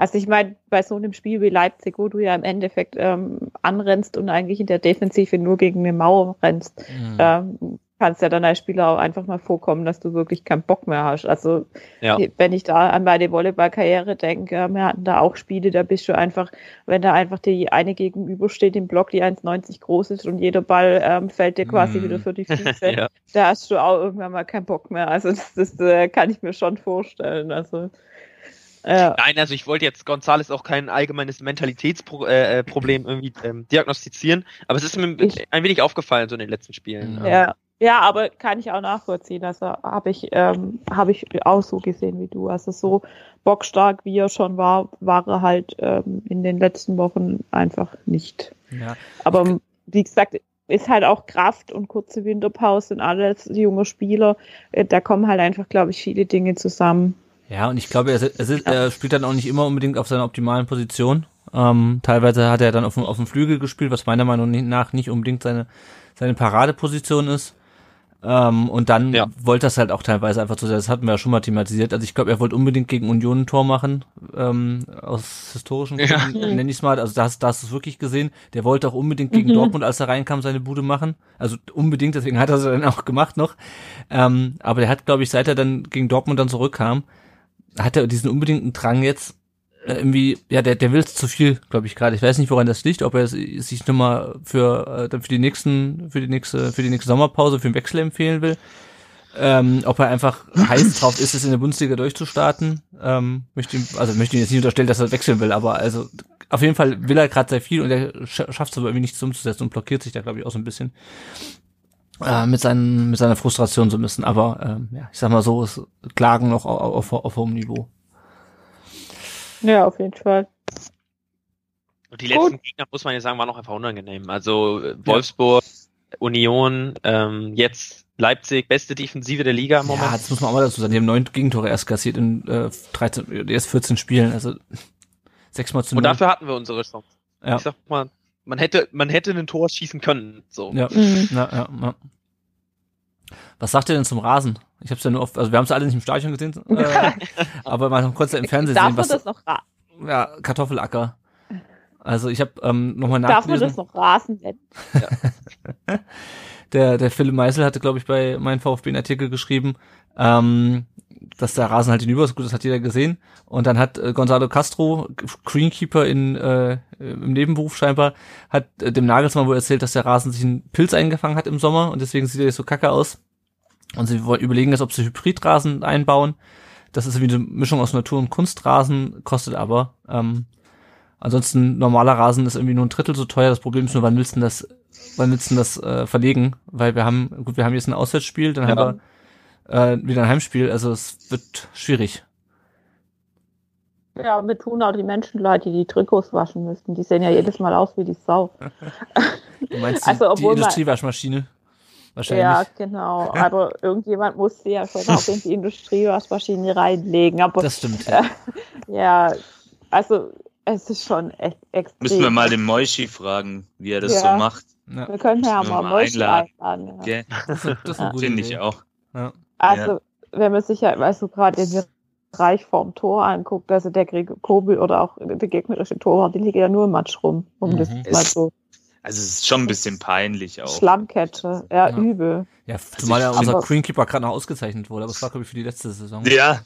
Also ich meine, bei so einem Spiel wie Leipzig, wo du ja im Endeffekt ähm, anrennst und eigentlich in der Defensive nur gegen eine Mauer rennst, Mhm. ähm, kannst ja dann als Spieler auch einfach mal vorkommen, dass du wirklich keinen Bock mehr hast. Also Ja. wenn ich da an meine Volleyballkarriere denke, wir hatten da auch Spiele, da bist du einfach, wenn da einfach die eine gegenübersteht im Block, die 1,90 groß ist und jeder Ball ähm, fällt dir quasi Mm. wieder für die Füße, <laughs> Ja. da hast du auch irgendwann mal keinen Bock mehr. Also das, das äh, kann ich mir schon vorstellen. Also ja. Nein, also ich wollte jetzt Gonzales auch kein allgemeines Mentalitätsproblem äh, Problem irgendwie ähm, diagnostizieren, aber es ist mir Ich- ein wenig aufgefallen so in den letzten Spielen. Ja. ja, aber kann ich auch nachvollziehen. Also habe ich, ähm, habe ich auch so gesehen wie du. Also so bockstark wie er schon war, war er halt ähm, in den letzten Wochen einfach nicht. ja. Aber wie gesagt, ist halt auch Kraft und kurze Winterpause und alles junge Spieler. Äh, Da kommen halt einfach, glaube ich, viele Dinge zusammen. Ja, und ich glaube, er, er, er spielt dann auch nicht immer unbedingt auf seiner optimalen Position. Ähm, teilweise hat er dann auf dem, auf dem Flügel gespielt, was meiner Meinung nach nicht unbedingt seine, seine Paradeposition ist. Ähm, und dann Ja. wollte das halt auch teilweise einfach zu sehr. Das hatten wir ja schon mal thematisiert. Also ich glaube, er wollte unbedingt gegen Union ein Tor machen, ähm, aus historischen Ja. Gründen, <laughs> nenne ich es mal. Also da hast, da hast du es wirklich gesehen. Der wollte auch unbedingt gegen Mhm. Dortmund, als er reinkam, seine Bude machen. Also unbedingt, deswegen hat er es dann auch gemacht noch. Ähm, aber der hat, glaube ich, seit er dann gegen Dortmund dann zurückkam, hat er diesen unbedingten Drang jetzt irgendwie, ja, der, der will zu viel, glaube ich gerade. Ich weiß nicht, woran das liegt, ob er sich nochmal für äh, dann für die nächsten, für die nächste, für die nächste Sommerpause für den Wechsel empfehlen will. Ähm, ob er einfach heiß drauf ist, es in der Bundesliga durchzustarten. Ähm, möchte ihm, also möchte ihm jetzt nicht unterstellen, dass er wechseln will, aber also auf jeden Fall will er gerade sehr viel und er sch schafft es aber irgendwie nichts umzusetzen und blockiert sich da, glaube ich, auch so ein bisschen äh, mit, seinen, mit seiner Frustration so ein bisschen. Aber ähm, ja, ich sag mal so, es klagen noch auf, auf, auf hohem Niveau. Ja, auf jeden Fall. Und die Gut. letzten Gegner, muss man ja sagen, waren auch einfach unangenehm. Also äh, Wolfsburg, Union, ähm, jetzt Leipzig, beste Defensive der Liga im Ja, Moment. das muss man auch mal dazu sagen. Die haben neun Gegentore erst kassiert in äh, 13, erst 14 Spielen. Also <laughs> sechsmal zu Und null. dafür hatten wir unsere Chance. Ja. Ich sag mal, man hätte, man hätte ein Tor schießen können. So. Ja, Mhm. ja, ja, ja. Was sagt ihr denn zum Rasen? Ich habe es ja nur oft, also wir haben es alle nicht im Stadion gesehen, <laughs> äh, aber mal kurz im Fernsehen Darf sehen, man was das noch ra ja Kartoffelacker. Also ich habe ähm, nochmal darf man nachgelesen. das noch Rasen nennen? <laughs> Der der Philipp Meisel hatte, glaube ich, bei meinem VfB einen Artikel geschrieben, ähm, dass der Rasen halt hinüber ist. Gut, das hat jeder gesehen. Und dann hat äh, Gonzalo Castro, Greenkeeper in äh, im Nebenberuf scheinbar, hat äh, dem Nagelsmann wohl erzählt, dass der Rasen sich einen Pilz eingefangen hat im Sommer und deswegen sieht er jetzt so kacke aus. Und sie wollen überlegen jetzt, ob sie Hybridrasen einbauen. Das ist wie eine Mischung aus Natur- und Kunstrasen, kostet aber. Ähm, ansonsten normaler Rasen ist irgendwie nur ein Drittel so teuer. Das Problem ist nur, wann willst du denn das, wann willst du das äh, verlegen? Weil wir haben, gut, wir haben jetzt ein Auswärtsspiel, dann Ja. haben wir äh, wieder ein Heimspiel. Also es wird schwierig. Ja, mir tun auch die Menschen leid, die die Trikots waschen müssten. Die sehen ja jedes Mal aus wie die Sau. Du meinst die, Also, die Industriewaschmaschine? Wahrscheinlich. Ja, genau. <laughs> Aber irgendjemand muss sie ja schon auch in die Industriewaschmaschine reinlegen. Aber Das stimmt. Ja. <laughs> ja, also es ist schon echt extrem. Müssen wir mal den Moishi fragen, wie er das Ja. so macht. Ja. Wir können ja wir mal mal Mäuschen einladen. einladen. Ja. Das das ist eine gute Finde Idee. ich auch. Ja. Also, wenn man sich ja, weißt du, gerade den Bereich vorm Tor anguckt, also der Gregor Kobel oder auch der gegnerische Torwart, die liegen ja nur im Matsch rum, um das Mhm. mal so Also es ist schon ein bisschen peinlich auch. Schlammkette. Ja, Ja. übel. Ja, zumal ja unser Greenkeeper gerade noch ausgezeichnet wurde, aber das war, glaube ich, für die letzte Saison. Ja.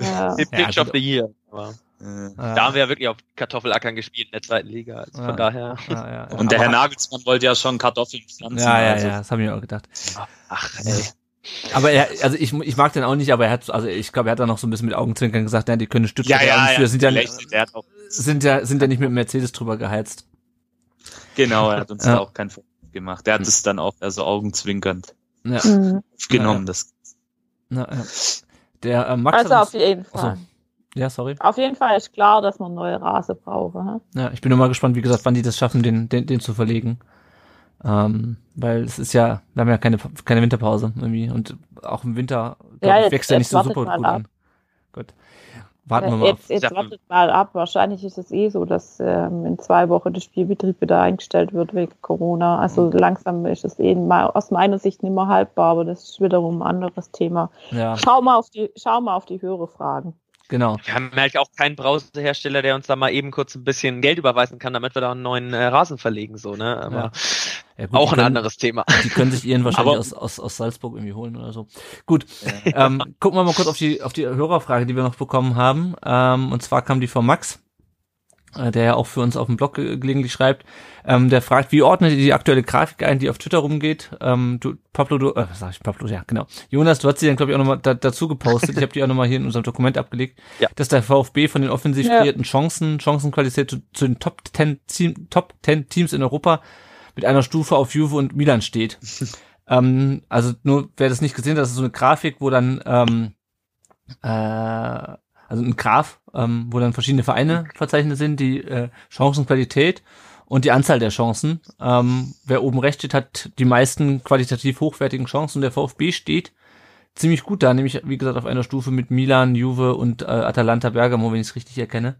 Ja. <laughs> Die Pitch Ja, of the Year. Aber Äh, Ja. Da haben wir ja wirklich auf Kartoffelackern gespielt in der zweiten Liga. Also Ja. von daher. Ja, ja, ja. Und der Aber- Herr Nagelsmann wollte ja schon Kartoffeln pflanzen. Ja, ja, also. ja, das habe ich mir auch gedacht. Ach, ey. Aber er, also ich, ich mag den auch nicht, aber er hat, also ich glaube, er hat da noch so ein bisschen mit Augenzwinkern gesagt, ja, die können Stütze Ja, ja, für, ja. sind ja, auch, sind ja, sind ja nicht mit Mercedes drüber geheizt. genau, er hat uns Ja. da auch keinen Vorwurf gemacht. Der hat es dann auch also augenzwinkernd Ja, Mhm. aufgenommen. Das na, ja. Der äh, Max Also auf jeden Fall. so. ja, sorry. Auf jeden Fall ist klar, dass man neue Rasen braucht. Ne? Ja, ich bin nur mal gespannt, wie gesagt, wann die das schaffen, den, den, den zu verlegen. Ähm, weil es ist ja, wir haben ja keine, keine Winterpause irgendwie und auch im Winter glaub Ja, ich, jetzt- wächst er nicht so super gut an. Gut. Warten wir mal ab. Jetzt, jetzt wartet mal ab. Wahrscheinlich ist es eh so, dass ähm, in zwei Wochen der Spielbetrieb wieder eingestellt wird wegen Corona. Also Mhm. langsam ist es eh mal, aus meiner Sicht nicht mehr haltbar, aber das ist wiederum ein anderes Thema. Ja, Schau mal auf die, schau mal auf die höhere Fragen. genau. Wir haben halt auch keinen Browserhersteller, der uns da mal eben kurz ein bisschen Geld überweisen kann, damit wir da einen neuen äh, Rasen verlegen, so, ne? Aber Ja. Ja, gut, auch ein können- anderes Thema. Die können sich ihren <laughs> wahrscheinlich aus, aus, aus Salzburg irgendwie holen oder so. Gut, ähm, gucken wir mal kurz auf die, auf die Hörerfrage, die wir noch bekommen haben. Ähm, und zwar kam die von Max, äh, der ja auch für uns auf dem Blog ge gelegentlich schreibt. Ähm, der fragt, wie ordnet ihr die aktuelle Grafik ein, die auf Twitter rumgeht? Ähm, du, Pablo, du, äh, sag ich, Pablo, ja, genau. Jonas, du hast sie dann, glaube ich, auch nochmal da, dazu gepostet. Ich habe die auch nochmal hier in unserem Dokument abgelegt, Ja. dass der VfB von den offensiv Ja. kreierten Chancen, Chancenqualität zu, zu den Top 10, Team, Top 10 Teams in Europa mit einer Stufe auf Juve und Milan steht. <laughs> ähm, also nur, wer das nicht gesehen hat, das ist so eine Grafik, wo dann, ähm, äh, also ein Graph, ähm, wo dann verschiedene Vereine verzeichnet sind, die äh, Chancenqualität und die Anzahl der Chancen. Ähm, wer oben rechts steht, hat die meisten qualitativ hochwertigen Chancen und der VfB steht ziemlich gut da, nämlich wie gesagt auf einer Stufe mit Milan, Juve und äh, Atalanta Bergamo, wenn ich es richtig erkenne.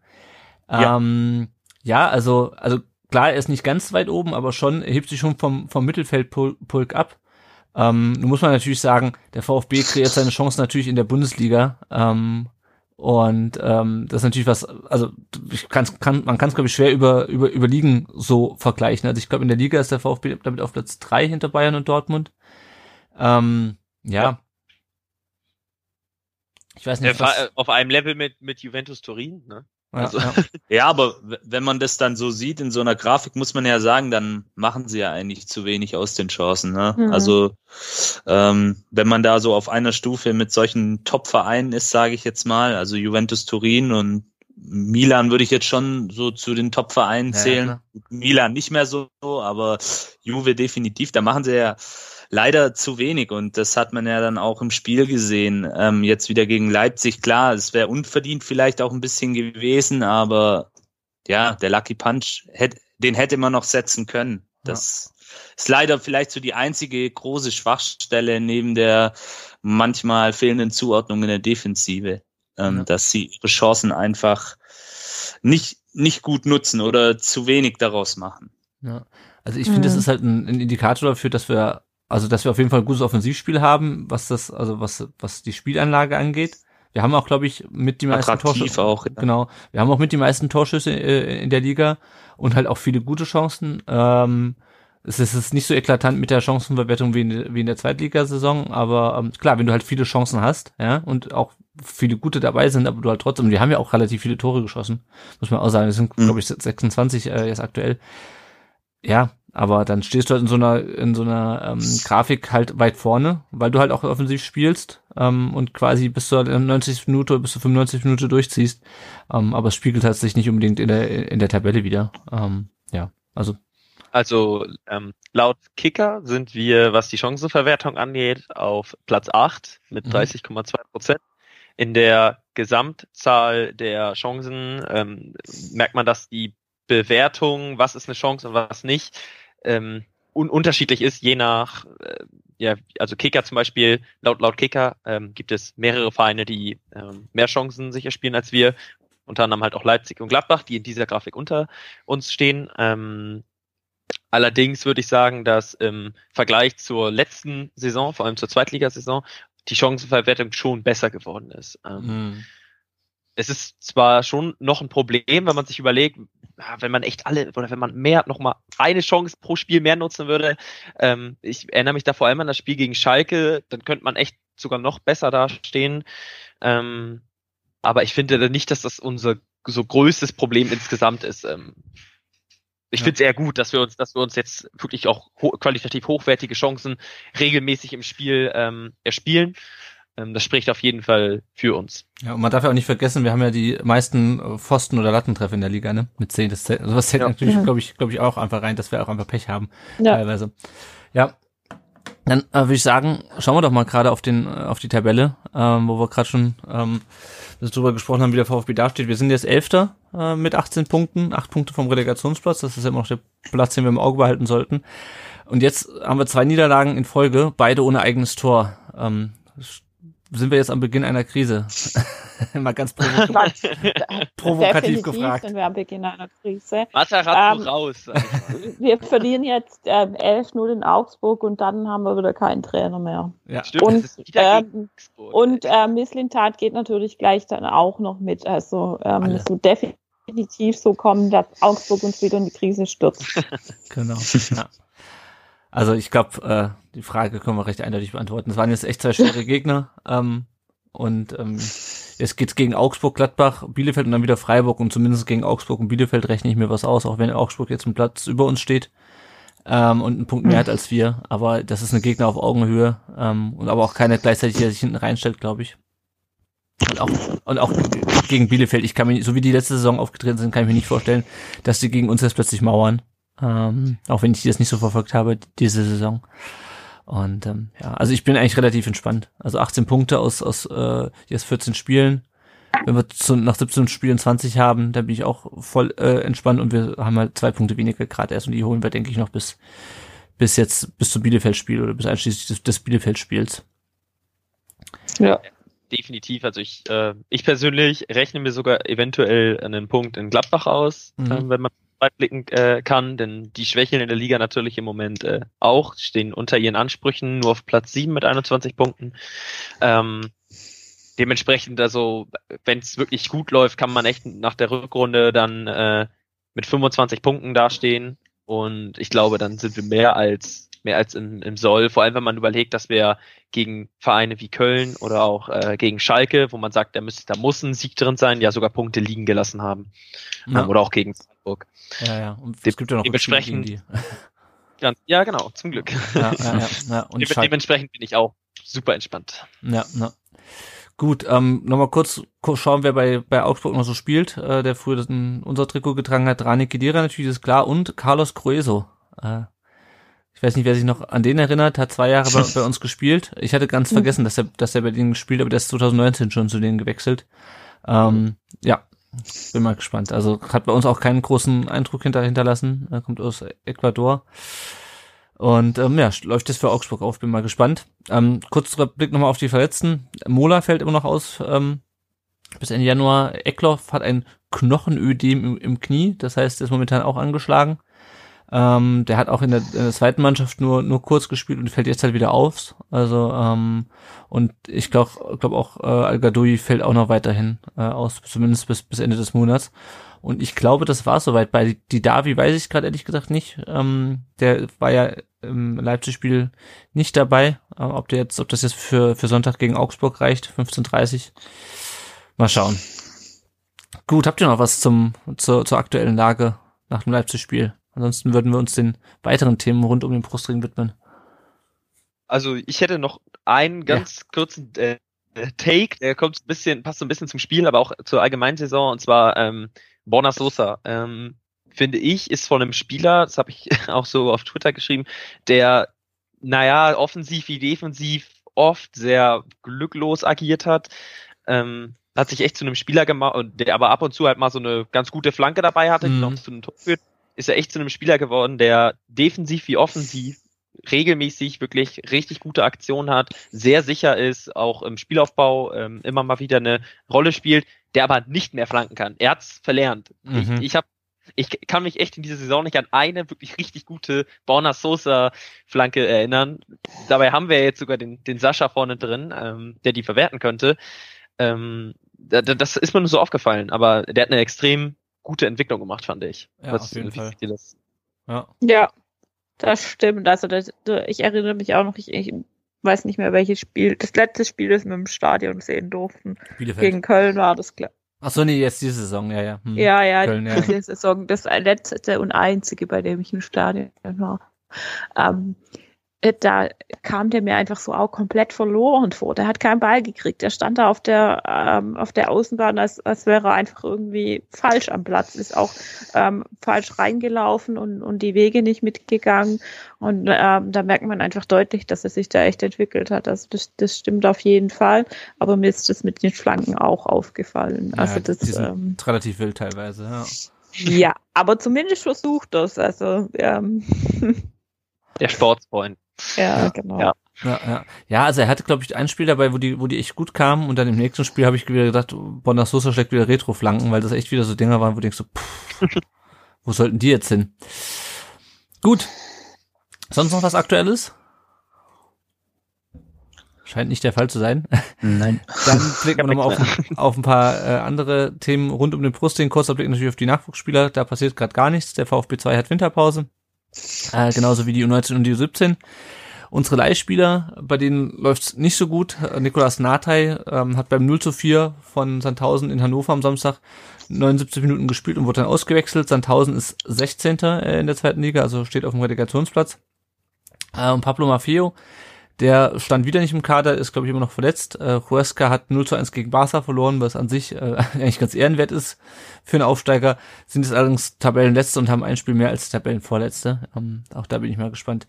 Ja. Ähm, ja, also also klar, er ist nicht ganz weit oben, aber schon er hebt sich schon vom vom Mittelfeldpulk ab. Ähm, nun muss man natürlich sagen, der VfB kreiert seine Chancen natürlich in der Bundesliga. Ähm, und ähm, das ist natürlich was, also ich kann's, kann, man kann es, glaube ich, schwer über, über, über Ligen so vergleichen. Also ich glaube, in der Liga ist der VfB damit auf Platz drei hinter Bayern und Dortmund. Ähm, ja. Ja. Ich weiß nicht, was, war, auf einem Level mit, mit Juventus Turin, ne? Ja, also- ja. <laughs> Ja, aber wenn man das dann so sieht in so einer Grafik, muss man ja sagen, dann machen sie ja eigentlich zu wenig aus den Chancen. Ne? Mhm. Also ähm, wenn man da so auf einer Stufe mit solchen Top-Vereinen ist, sage ich jetzt mal, also Juventus Turin und Milan würde ich jetzt schon so zu den Top-Vereinen Ja, ja, zählen. klar. Milan nicht mehr so, aber Juve definitiv. Da machen sie ja leider zu wenig und das hat man ja dann auch im Spiel gesehen. Ähm, jetzt wieder gegen Leipzig, klar, es wäre unverdient vielleicht auch ein bisschen gewesen, aber ja, der Lucky Punch, hätt, den hätte man noch setzen können. Das ist leider vielleicht so die einzige große Schwachstelle neben der manchmal fehlenden Zuordnung in der Defensive, ähm, Ja. dass sie ihre Chancen einfach nicht, nicht gut nutzen oder zu wenig daraus machen. Ja. Also ich finde, das Mhm. ist halt ein, ein Indikator dafür, dass wir also dass wir auf jeden Fall ein gutes Offensivspiel haben, was das, also was, was die Spielanlage angeht. Wir haben auch, glaube ich, mit die meisten Torschüsse. auch. Ja. Genau. Wir haben auch mit die meisten Torschüsse äh, in der Liga und halt auch viele gute Chancen. Ähm, es ist, nicht so eklatant mit der Chancenverwertung wie in, wie in der Zweitligasaison, aber ähm, klar, wenn du halt viele Chancen hast, ja, und auch viele gute dabei sind, aber du halt trotzdem, die haben ja auch relativ viele Tore geschossen, muss man auch sagen, es sind, Mhm. glaube ich, 26 äh, jetzt aktuell. Ja, aber dann stehst du halt in so einer, in so einer ähm, Grafik halt weit vorne, weil du halt auch offensiv spielst ähm, und quasi bis zur 90. Minute, bis zur 95 Minute durchziehst. Ähm, aber es spiegelt halt sich nicht unbedingt in der, in der Tabelle wieder. Ähm, ja, also Also ähm, laut Kicker sind wir, was die Chancenverwertung angeht, auf Platz 8 mit Mhm. 30,2 Prozent. In der Gesamtzahl der Chancen ähm, merkt man, dass die Bewertung, was ist eine Chance und was nicht, ähm, un unterschiedlich ist, je nach, äh, ja, also Kicker zum Beispiel, laut, laut Kicker ähm, gibt es mehrere Vereine, die ähm, mehr Chancen sich erspielen als wir, unter anderem halt auch Leipzig und Gladbach, die in dieser Grafik unter uns stehen. Ähm, Allerdings würde ich sagen, dass im Vergleich zur letzten Saison, vor allem zur Zweitligasaison, die Chancenverwertung schon besser geworden ist. Ähm, es ist zwar schon noch ein Problem, wenn man sich überlegt, ja, wenn man echt alle oder wenn man mehr noch mal eine Chance pro Spiel mehr nutzen würde. Ähm, ich erinnere mich da vor allem an das Spiel gegen Schalke, dann könnte man echt sogar noch besser dastehen. Ähm, aber ich finde nicht, dass das unser so größtes Problem insgesamt ist. Ähm, ich Ja. finde es eher gut, dass wir uns, dass wir uns jetzt wirklich auch ho qualitativ hochwertige Chancen regelmäßig im Spiel ähm, erspielen. Ähm, das spricht auf jeden Fall für uns. Ja, und man darf ja auch nicht vergessen, wir haben ja die meisten äh, Pfosten- oder Lattentreffer in der Liga, ne? Mit zehn. Das zählt, also das zählt Ja. natürlich, Ja. glaube ich, glaube ich, auch einfach rein, dass wir auch einfach Pech haben, Ja. teilweise. Ja. Dann äh, würde ich sagen, schauen wir doch mal gerade auf den, äh, auf die Tabelle, ähm, wo wir gerade schon ähm, das drüber gesprochen haben, wie der VfB dasteht. Wir sind jetzt Elfter äh, mit 18 Punkten, acht Punkte vom Relegationsplatz. Das ist immer noch der Platz, den wir im Auge behalten sollten. Und jetzt haben wir zwei Niederlagen in Folge, beide ohne eigenes Tor. Ähm, sind wir jetzt am Beginn einer Krise? <laughs> Mal ganz provokativ, <laughs> provokativ Definitiv gefragt. sind wir am Beginn einer Krise. Matarazzo Ähm, raus. <laughs> Wir verlieren jetzt ähm, 11-0 in Augsburg und dann haben wir wieder keinen Trainer mehr. Ja. Stimmt, und, wieder gegen ähm. Und äh, Misslintat geht natürlich gleich dann auch noch mit. Also ähm, es wird definitiv so kommen, dass Augsburg uns wieder in die Krise stürzt. Genau. ja. Also ich glaube, äh, die Frage können wir recht eindeutig beantworten. Es waren jetzt echt zwei schwere <laughs> Gegner. Ähm, und ähm, jetzt geht's gegen Augsburg, Gladbach, Bielefeld und dann wieder Freiburg. Und zumindest gegen Augsburg und Bielefeld rechne ich mir was aus, auch wenn Augsburg jetzt einen Platz über uns steht. Ähm, und einen Punkt mehr hat als wir. Aber das ist ein Gegner auf Augenhöhe. Ähm, und aber auch keiner gleichzeitig, der sich hinten reinstellt, glaube ich. Und auch, und auch gegen Bielefeld. Ich kann mir, so wie die letzte Saison aufgetreten sind, kann ich mir nicht vorstellen, dass die gegen uns jetzt plötzlich mauern. Ähm, auch wenn ich das nicht so verfolgt habe, diese Saison. Und ähm, ja, also ich bin eigentlich relativ entspannt. Also 18 Punkte aus, aus äh, jetzt 14 Spielen. Wenn wir zu, nach 17 Spielen 20 haben, dann bin ich auch voll äh, entspannt und wir haben halt zwei Punkte weniger gerade erst und die holen wir, denke ich, noch bis bis jetzt, bis zum Bielefeld-Spiel oder bis einschließlich des, des Bielefeld-Spiels. Ja. Definitiv. Also ich, äh, ich persönlich rechne mir sogar eventuell einen Punkt in Gladbach aus, Mhm. äh, wenn man blicken äh, kann, denn die schwächeln in der Liga natürlich im Moment äh, auch, stehen unter ihren Ansprüchen nur auf Platz 7 mit 21 Punkten. Ähm, dementsprechend, also wenn es wirklich gut läuft, kann man echt nach der Rückrunde dann äh, mit 25 Punkten dastehen und ich glaube, dann sind wir mehr als mehr als im, im Soll, vor allem wenn man überlegt, dass wir gegen Vereine wie Köln oder auch äh, gegen Schalke, wo man sagt, da, müsste, da muss ein Sieg drin sein, ja sogar Punkte liegen gelassen haben. Ja, Ähm, oder auch gegen Freiburg. ja, ja. Und Dem- es gibt ja noch dementsprechend- Ganz, <laughs> ja, genau, zum Glück. die. Ja, ja, ja, <laughs> ja. Und Dem, dementsprechend bin ich auch super entspannt. Ja, ja. Gut, ähm, nochmal kurz ku- schauen, wer bei, bei Augsburg noch so spielt, äh, der früher das, in unser Trikot getragen hat. Rani Kedira natürlich, ist klar. Und Carlos Crueso. Äh, ich weiß nicht, wer sich noch an den erinnert, hat zwei Jahre bei, <laughs> bei uns gespielt. Ich hatte ganz vergessen, dass er, dass er bei denen gespielt, aber der ist 2019 schon zu denen gewechselt. Ähm, ja, bin mal gespannt. Also hat bei uns auch keinen großen Eindruck hinter, hinterlassen. Er kommt aus Ecuador. Und ähm, ja, läuft es für Augsburg auf, bin mal gespannt. Ähm, kurzer Blick nochmal auf die Verletzten. Mola fällt immer noch aus ähm, bis Ende Januar. Eckloff hat ein Knochenödem im, im Knie, das heißt, er ist momentan auch angeschlagen. Ähm, der hat auch in der, in der zweiten Mannschaft nur, nur kurz gespielt und fällt jetzt halt wieder auf. Also, ähm, und ich glaube glaub auch, äh, Al-Gadoui fällt auch noch weiterhin äh, aus, zumindest bis, bis Ende des Monats. Und ich glaube, das war soweit. Bei die Davi weiß ich gerade ehrlich gesagt nicht. Ähm, der war ja im Leipzig-Spiel nicht dabei. Äh, ob der jetzt, ob das jetzt für, für Sonntag gegen Augsburg reicht, 15.30. Mal schauen. Gut, habt ihr noch was zum, zur, zur aktuellen Lage nach dem Leipzig-Spiel? Ansonsten würden wir uns den weiteren Themen rund um den Brustring widmen. Also ich hätte noch einen ganz ja. kurzen äh, Take, der kommt ein bisschen, passt so ein bisschen zum Spiel, aber auch zur allgemeinen Saison, und zwar ähm, Borna Sosa. Ähm, finde ich, ist von einem Spieler, das habe ich <laughs> auch so auf Twitter geschrieben, der, naja, offensiv wie defensiv oft sehr glücklos agiert hat. Ähm, hat sich echt zu einem Spieler gemacht, der aber ab und zu halt mal so eine ganz gute Flanke dabei hatte, die mhm. noch zu einem Tor führt, ist er echt zu einem Spieler geworden, der defensiv wie offensiv regelmäßig wirklich richtig gute Aktionen hat, sehr sicher ist, auch im Spielaufbau ähm, immer mal wieder eine Rolle spielt, der aber nicht mehr flanken kann. Er hat's verlernt. Mhm. Ich, ich habe ich kann mich echt in dieser Saison nicht an eine wirklich richtig gute Borna Sosa Flanke erinnern. Dabei haben wir jetzt sogar den, den Sascha vorne drin, ähm, der die verwerten könnte. Ähm, das ist mir nur so aufgefallen, aber der hat eine extrem gute Entwicklung gemacht, fand ich. Ja, Was, auf jeden Fall. Das? Ja. ja, das stimmt. Also das, ich erinnere mich auch noch, ich, ich weiß nicht mehr welches Spiel, das letzte Spiel, das wir im Stadion sehen durften. Bielefeld. Gegen Köln war das klar. Ach so, nee, jetzt diese Saison, ja, ja. Hm. Ja, ja, Köln, diese ja. Saison, das letzte und einzige, bei dem ich im Stadion war. Ähm, äh, da kam der mir einfach so auch komplett verloren vor. Der hat keinen Ball gekriegt. Der stand da auf der ähm, auf der Außenbahn, als, als wäre er einfach irgendwie falsch am Platz. Ist auch ähm, falsch reingelaufen und, und die Wege nicht mitgegangen. Und ähm, da merkt man einfach deutlich, dass er sich da echt entwickelt hat. Also das, das stimmt auf jeden Fall. Aber mir ist das mit den Flanken auch aufgefallen. Ja, also das sind ähm, relativ wild teilweise. Ja. ja, aber zumindest versucht das. Also ähm, <laughs> der Sportsfreund. Ja, genau. Ja. Ja, ja. ja, also er hatte, glaube ich, ein Spiel dabei, wo die, wo die echt gut kamen und dann im nächsten Spiel habe ich wieder gedacht, Bonner Sosa schlägt wieder Retro-Flanken, weil das echt wieder so Dinger waren, wo du denkst so, pff, wo sollten die jetzt hin? Gut. Sonst noch was Aktuelles? Scheint nicht der Fall zu sein. Nein. <laughs> Dann blicken wir nochmal auf, auf ein paar äh, andere Themen rund um den Brustring. Kurzer Blick natürlich auf die Nachwuchsspieler. Da passiert gerade gar nichts. Der VfB 2 hat Winterpause. Äh, genauso wie die U19 und die U17. Unsere Leihspieler, bei denen läuft's nicht so gut. Nikolas Natay ähm, hat beim 0 zu 4 von Sandhausen in Hannover am Samstag 79 Minuten gespielt und wurde dann ausgewechselt. Sandhausen ist 16. Äh, in der zweiten Liga, also steht auf dem Relegationsplatz. Äh, und Pablo Maffeo der stand wieder nicht im Kader, ist glaube ich immer noch verletzt. Äh, Huesca hat 0 zu 1 gegen Barca verloren, was an sich äh, <laughs> eigentlich ganz ehrenwert ist für einen Aufsteiger. Sind jetzt allerdings Tabellenletzte und haben ein Spiel mehr als Tabellenvorletzte. Ähm, auch da bin ich mal gespannt,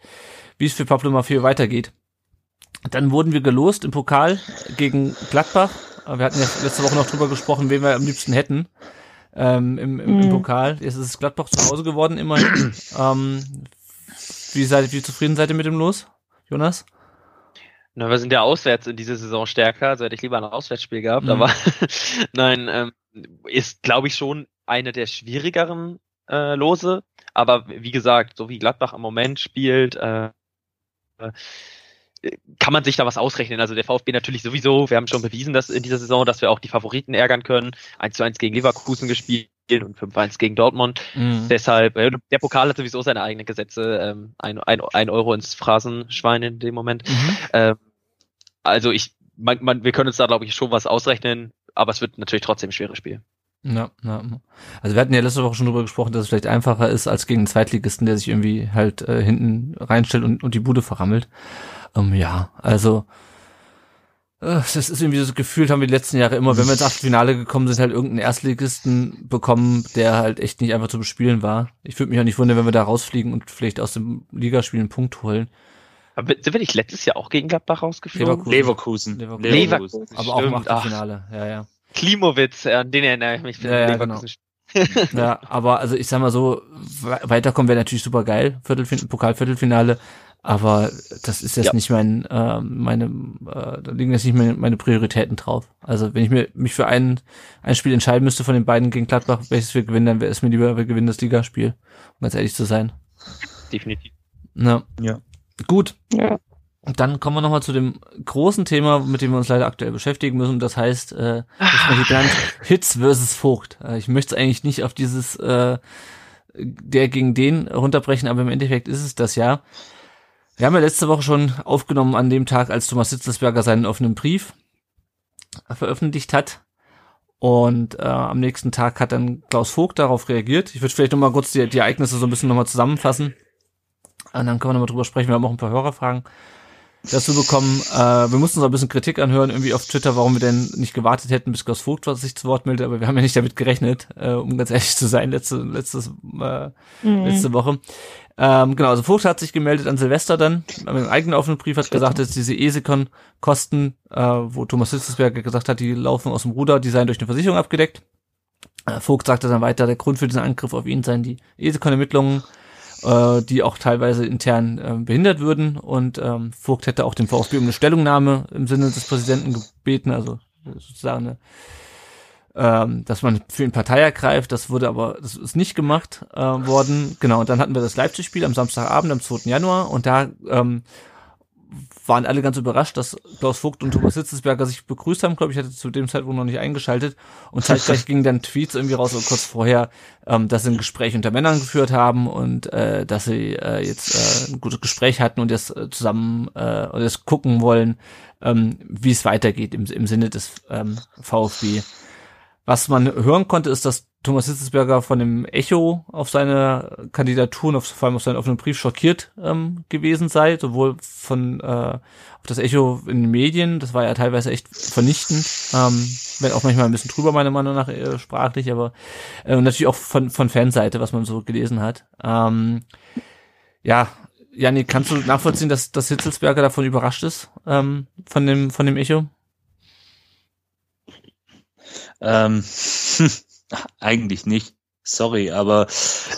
wie es für Pablo Maffeo weitergeht. Dann wurden wir gelost im Pokal gegen Gladbach. Wir hatten ja letzte Woche noch drüber gesprochen, wen wir am liebsten hätten ähm, im, im, im, mhm. Pokal. Jetzt ist es Gladbach zu Hause geworden, immerhin. ähm, wie, seid, wie zufrieden seid ihr mit dem Los, Jonas? Na, wir sind ja auswärts in dieser Saison stärker, also hätte ich lieber ein Auswärtsspiel gehabt, mhm. aber <laughs> nein, ähm, ist, glaube ich, schon eine der schwierigeren äh, Lose. Aber wie gesagt, so wie Gladbach im Moment spielt, äh, äh, kann man sich da was ausrechnen. Also der VfB natürlich sowieso, wir haben schon bewiesen, dass in dieser Saison, dass wir auch die Favoriten ärgern können. 1 zu 1 gegen Leverkusen gespielt und 5-1 gegen Dortmund. Mhm. Deshalb, äh, der Pokal hat sowieso seine eigenen Gesetze, ähm, ein, ein, ein Euro ins Phrasenschwein in dem Moment. Mhm. Ähm, also ich, man, man, wir können uns da glaube ich schon was ausrechnen, aber es wird natürlich trotzdem ein schweres Spiel. Ja, ja. Also wir hatten ja letzte Woche schon drüber gesprochen, dass es vielleicht einfacher ist als gegen einen Zweitligisten, der sich irgendwie halt äh, hinten reinstellt und, und die Bude verrammelt. Ähm, ja, also äh, das ist irgendwie so gefühlt, haben wir die letzten Jahre immer, wenn wir ins Achtelfinale gekommen sind, halt irgendeinen Erstligisten bekommen, der halt echt nicht einfach zu bespielen war. Ich würde mich auch nicht wundern, wenn wir da rausfliegen und vielleicht aus dem Ligaspiel einen Punkt holen. Aber sind wir nicht letztes Jahr auch gegen Gladbach rausgeflogen? Leverkusen. Leverkusen. Leverkusen. Leverkusen. Aber auch im Achtelfinale, ja, ja. Klimowitz, an den erinnere ich mich. Ja, ja, genau. <laughs> ja, aber also ich sag mal so, weiterkommen wäre natürlich super geil, Viertelfin Pokalviertelfinale, aber das ist jetzt ja. nicht mein, äh, meine, äh, da liegen jetzt nicht meine, meine Prioritäten drauf. Also wenn ich mir mich für ein, ein Spiel entscheiden müsste von den beiden gegen Gladbach, welches wir gewinnen, dann wäre es mir lieber, wir gewinnen das Ligaspiel, um ganz ehrlich zu sein. definitiv. Ja. Ja. Gut. Ja. Und dann kommen wir nochmal zu dem großen Thema, mit dem wir uns leider aktuell beschäftigen müssen. Das heißt, äh, das genannt, Hits versus Vogt. Äh, ich möchte es eigentlich nicht auf dieses äh, der gegen den runterbrechen, aber im Endeffekt ist es das ja. Wir haben ja letzte Woche schon aufgenommen an dem Tag, als Thomas Sitzelsberger seinen offenen Brief veröffentlicht hat. Und äh, am nächsten Tag hat dann Klaus Vogt darauf reagiert. Ich würde vielleicht nochmal kurz die, die Ereignisse so ein bisschen nochmal zusammenfassen. Und dann können wir nochmal drüber sprechen. Wir haben auch ein paar Hörerfragen dazu bekommen. Äh, wir mussten uns ein bisschen Kritik anhören, irgendwie auf Twitter, warum wir denn nicht gewartet hätten, bis Klaus Vogt sich zu Wort meldet, aber wir haben ja nicht damit gerechnet, äh, um ganz ehrlich zu sein, letzte, letztes, äh, Mhm. letzte Woche. Ähm, genau, also Vogt hat sich gemeldet an Silvester dann, mit einem eigenen offenen Brief, hat gesagt, dass diese ESECON-Kosten, äh, wo Thomas Hitzelsberger gesagt hat, die laufen aus dem Ruder, die seien durch eine Versicherung abgedeckt. Äh, Vogt sagte dann weiter, der Grund für diesen Angriff auf ihn seien die ESECON-Ermittlungen, äh, die auch teilweise intern äh, behindert würden. Und ähm, Vogt hätte auch den VfB um eine Stellungnahme im Sinne des Präsidenten gebeten, also sozusagen eine, ähm, dass man für ihn Partei ergreift. Das wurde aber, das ist nicht gemacht äh, worden. Genau, und dann hatten wir das Leipzig-Spiel am Samstagabend, am 2. Januar. Und da ähm, waren alle ganz überrascht, dass Klaus Vogt und Thomas Hitzelsberger sich begrüßt haben. Glaube ich, hatte zu dem Zeitpunkt noch nicht eingeschaltet. Und zeitgleich <laughs> gingen dann Tweets irgendwie raus, kurz vorher, ähm, dass sie ein Gespräch unter Männern geführt haben und äh, dass sie äh, jetzt äh, ein gutes Gespräch hatten und jetzt äh, zusammen äh, und jetzt gucken wollen, ähm, wie es weitergeht im, im Sinne des ähm, VfB. Was man hören konnte, ist, dass Thomas Hitzelsberger von dem Echo auf seine Kandidatur und auf, vor allem auf seinen offenen Brief schockiert ähm, gewesen sei, sowohl von äh, auf das Echo in den Medien, das war ja teilweise echt vernichtend, ähm, wenn auch manchmal ein bisschen drüber meiner Meinung nach äh, sprachlich, aber äh, und natürlich auch von von Fanseite, was man so gelesen hat. Ähm, ja, Janik, kannst du nachvollziehen, dass, dass Hitzelsberger davon überrascht ist ähm, von dem von dem Echo? Ähm, <laughs> eigentlich nicht. Sorry, aber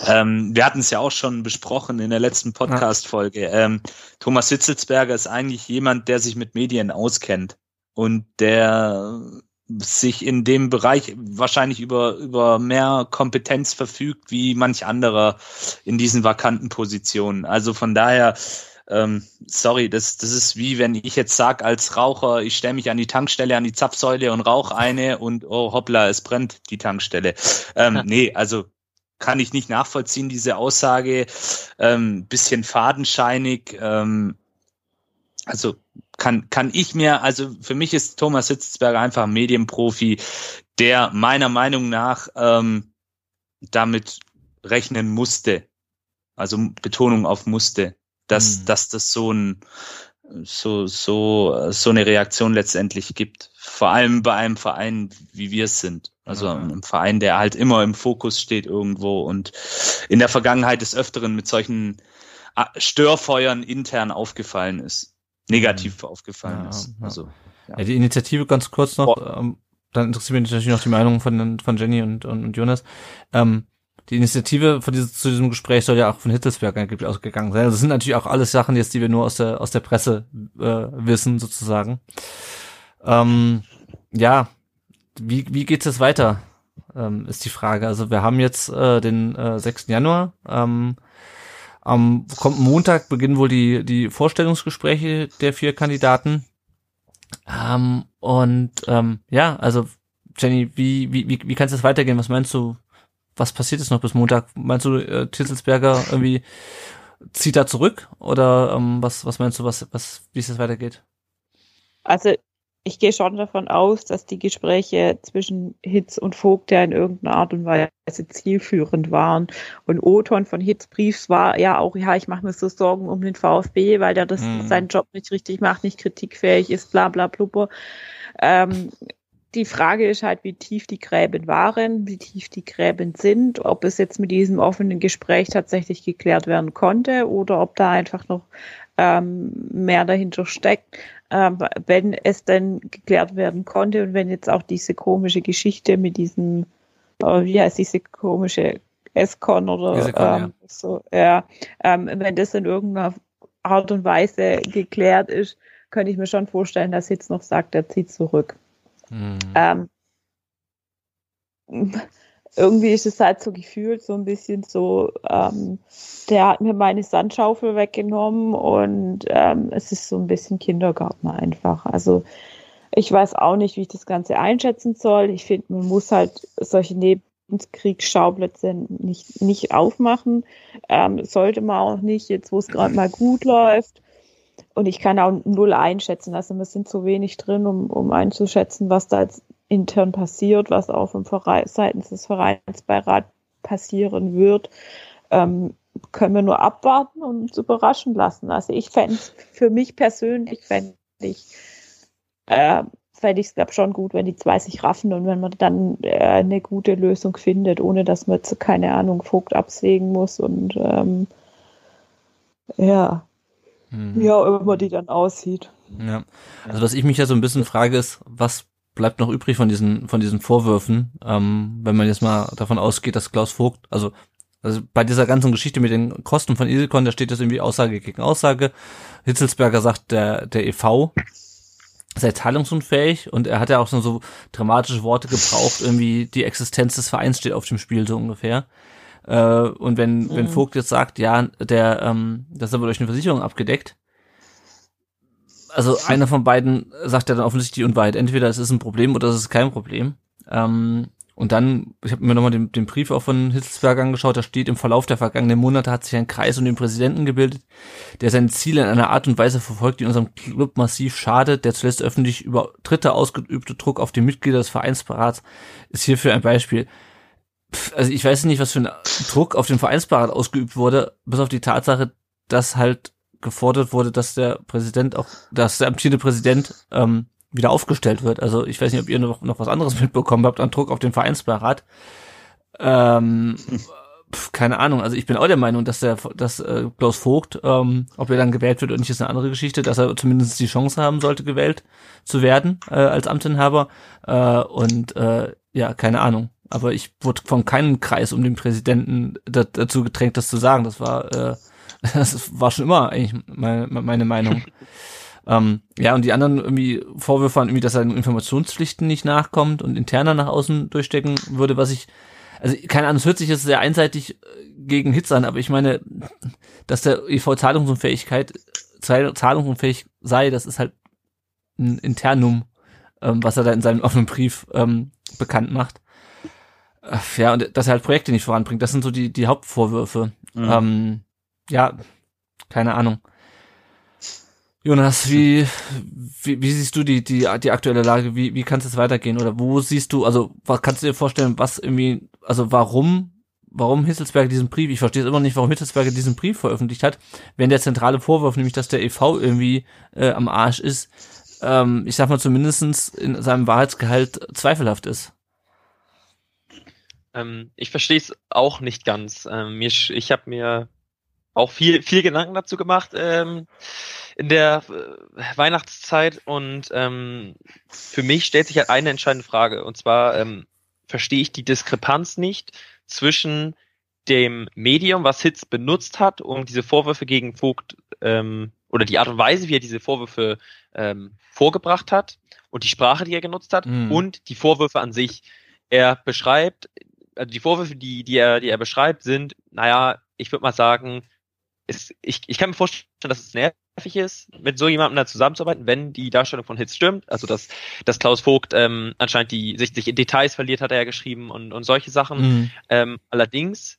ähm, wir hatten es ja auch schon besprochen in der letzten Podcast-Folge. Ähm, Thomas Hitzelsberger ist eigentlich jemand, der sich mit Medien auskennt und der sich in dem Bereich wahrscheinlich über, über mehr Kompetenz verfügt wie manch anderer in diesen vakanten Positionen. Also von daher, ähm, sorry, das, das ist wie wenn ich jetzt sag als Raucher, ich stelle mich an die Tankstelle, an die Zapfsäule und rauche eine und oh hoppla, es brennt die Tankstelle. Ähm, <laughs> nee, also kann ich nicht nachvollziehen, diese Aussage. Ähm, bisschen fadenscheinig. Ähm, also kann, kann ich mir, also für mich ist Thomas Hitzelsberger einfach ein Medienprofi, der meiner Meinung nach ähm, damit rechnen musste. Also Betonung auf musste, dass, Mhm. dass das so ein so, so, so eine Reaktion letztendlich gibt. Vor allem bei einem Verein, wie wir es sind. Also Ja. einem Verein, der halt immer im Fokus steht irgendwo und in der Vergangenheit des Öfteren mit solchen ah, Störfeuern intern aufgefallen ist. Negativ aufgefallen Ja, ist. ja. Also, Ja, die Initiative ganz kurz noch, ähm, dann interessiert mich natürlich noch die Meinung von, von Jenny und, und, und Jonas. Ähm, die Initiative von diesem, zu diesem Gespräch soll ja auch von Hitzelsberg angeblich ausgegangen sein. Also das sind natürlich auch alles Sachen jetzt, die wir nur aus der, aus der Presse äh, wissen, sozusagen. Ähm, ja, wie, wie geht's jetzt weiter, ähm, ist die Frage. Also wir haben jetzt äh, den äh, 6. Januar. Ähm, am kommenden Montag beginnen wohl die, die Vorstellungsgespräche der vier Kandidaten. Ähm, und ähm, ja, also Jenny, wie, wie, wie, wie kann es weitergehen? Was meinst du, was passiert jetzt noch bis Montag? Meinst du, äh, Titzelsberger irgendwie zieht da zurück? Oder ähm, was, was meinst du, was, was, wie es jetzt weitergeht? Also ich gehe schon davon aus, dass die Gespräche zwischen Hitz und Vogt ja in irgendeiner Art und Weise zielführend waren. Und Oton von Hitz Briefs war ja auch, ja, ich mache mir so Sorgen um den VfB, weil der das Mhm. seinen Job nicht richtig macht, nicht kritikfähig ist, bla bla blubber. Ähm, die Frage ist halt, wie tief die Gräben waren, wie tief die Gräben sind, ob es jetzt mit diesem offenen Gespräch tatsächlich geklärt werden konnte oder ob da einfach noch ähm, mehr dahinter steckt. Ähm, wenn es denn geklärt werden konnte und wenn jetzt auch diese komische Geschichte mit diesem, äh, wie heißt diese komische Escon oder Escon, ähm, so, ja, ähm, wenn das in irgendeiner Art und Weise geklärt ist, könnte ich mir schon vorstellen, dass jetzt noch sagt, er zieht zurück. Hm. Ähm, irgendwie ist es halt so gefühlt so ein bisschen so, ähm, der hat mir meine Sandschaufel weggenommen und ähm, es ist so ein bisschen Kindergarten einfach. Also ich weiß auch nicht, wie ich das Ganze einschätzen soll. Ich finde, man muss halt solche Nebenkriegsschauplätze nicht, nicht aufmachen. Ähm, sollte man auch nicht, jetzt wo es gerade mal gut läuft. Und ich kann auch null einschätzen. Also wir sind zu wenig drin, um, um einzuschätzen, was da jetzt intern passiert, was auch vom Verein, seitens des Vereinsbeirats passieren wird. Ähm, können wir nur abwarten und uns überraschen lassen. Also ich fände für mich persönlich fände ich äh, fände ich es, glaube schon gut, wenn die zwei sich raffen und wenn man dann äh, eine gute Lösung findet, ohne dass man jetzt, keine Ahnung, Vogt absägen muss und ähm, ja, mhm. ja, wie immer die dann aussieht. Ja, also was ich mich ja so ein bisschen frage ist, was bleibt noch übrig von diesen, von diesen Vorwürfen, ähm, wenn man jetzt mal davon ausgeht, dass Klaus Vogt, also also bei dieser ganzen Geschichte mit den Kosten von Isilcon, da steht das irgendwie Aussage gegen Aussage. Hitzelsberger sagt, der, der EV sei zahlungsunfähig und er hat ja auch so, so dramatische Worte gebraucht, irgendwie die Existenz des Vereins steht auf dem Spiel, so ungefähr. Äh, und wenn, mhm. wenn Vogt jetzt sagt, ja, der, ähm, das ist aber durch eine Versicherung abgedeckt, also einer von beiden sagt ja dann offensichtlich die Unwahrheit. Entweder es ist ein Problem oder es ist kein Problem. Ähm, und dann, ich habe mir nochmal den, den Brief auch von Hitzelsberg angeschaut, da steht, im Verlauf der vergangenen Monate hat sich ein Kreis um den Präsidenten gebildet, der seine Ziele in einer Art und Weise verfolgt, die unserem Club massiv schadet. Der zuletzt öffentlich über Dritte ausgeübte Druck auf die Mitglieder des Vereinsberats ist hierfür ein Beispiel. Also ich weiß nicht, was für ein Druck auf den Vereinsberat ausgeübt wurde, bis auf die Tatsache, dass halt gefordert wurde, dass der Präsident auch, dass der amtierende Präsident ähm, wieder aufgestellt wird. Also ich weiß nicht, ob ihr noch, noch was anderes mitbekommen habt an Druck auf den Vereinsbeirat. Ähm, pf, keine Ahnung, also ich bin auch der Meinung, dass der, dass äh, Klaus Vogt, ähm, ob er dann gewählt wird oder nicht, ist eine andere Geschichte, dass er zumindest die Chance haben sollte, gewählt zu werden äh, als Amtsinhaber. Äh, und äh, ja, keine Ahnung. Aber ich wurde von keinem Kreis um den Präsidenten dazu gedrängt, das zu sagen. Das war, äh, <laughs> das war schon immer eigentlich meine, meine Meinung. <laughs> Ähm, ja, und die anderen irgendwie Vorwürfe waren irgendwie, dass er den Informationspflichten nicht nachkommt und interner nach außen durchstecken würde, was ich, also keine Ahnung, es hört sich jetzt sehr einseitig äh, gegen Hits an, aber ich meine, dass der EV Zahlungsunfähigkeit, zahlungsunfähig sei, das ist halt ein Internum, ähm, was er da in seinem offenen Brief ähm, bekannt macht. Ja, und dass er halt Projekte nicht voranbringt, das sind so die, die Hauptvorwürfe. Mhm. Ähm, ja, keine Ahnung. Jonas, wie, wie, wie siehst du die, die, die aktuelle Lage? Wie, wie kann es weitergehen? Oder wo siehst du, also was kannst du dir vorstellen, was irgendwie, also warum, warum Hitzelsberger diesen Brief, ich verstehe es immer nicht, warum Hitzelsberger diesen Brief veröffentlicht hat, wenn der zentrale Vorwurf, nämlich dass der EV irgendwie äh, am Arsch ist, ähm, ich sag mal zumindestens in seinem Wahrheitsgehalt zweifelhaft ist. Ähm, ich verstehe es auch nicht ganz. Ähm, mir, ich habe mir auch viel, viel Gedanken dazu gemacht ähm, in der äh, Weihnachtszeit und ähm, für mich stellt sich halt eine entscheidende Frage und zwar ähm, verstehe ich die Diskrepanz nicht zwischen dem Medium, was Hitz benutzt hat, um diese Vorwürfe gegen Vogt ähm, oder die Art und Weise, wie er diese Vorwürfe vorgebracht hat und die Sprache, die er genutzt hat mhm. und die Vorwürfe an sich. Er beschreibt, also die Vorwürfe, die, die er, die er beschreibt, sind, naja, ich würde mal sagen, ist, ich, ich kann mir vorstellen, dass es nervig ist, mit so jemandem da zusammenzuarbeiten, wenn die Darstellung von Hits stimmt. Also dass, dass Klaus Vogt ähm, anscheinend die sich, sich in Details verliert, hat er ja geschrieben und, und solche Sachen. Mhm. Ähm, allerdings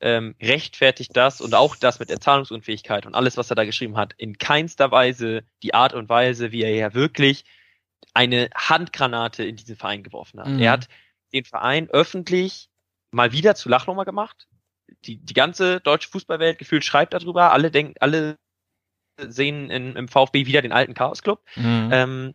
ähm, rechtfertigt das und auch das mit der Zahlungsunfähigkeit und alles, was er da geschrieben hat, in keinster Weise die Art und Weise, wie er ja wirklich eine Handgranate in diesen Verein geworfen hat. Mhm. Er hat den Verein öffentlich mal wieder zu Lachnummer gemacht die, die ganze deutsche Fußballwelt gefühlt schreibt darüber. Alle denken, alle sehen in, im VfB wieder den alten Chaos Club. Mhm. Ähm,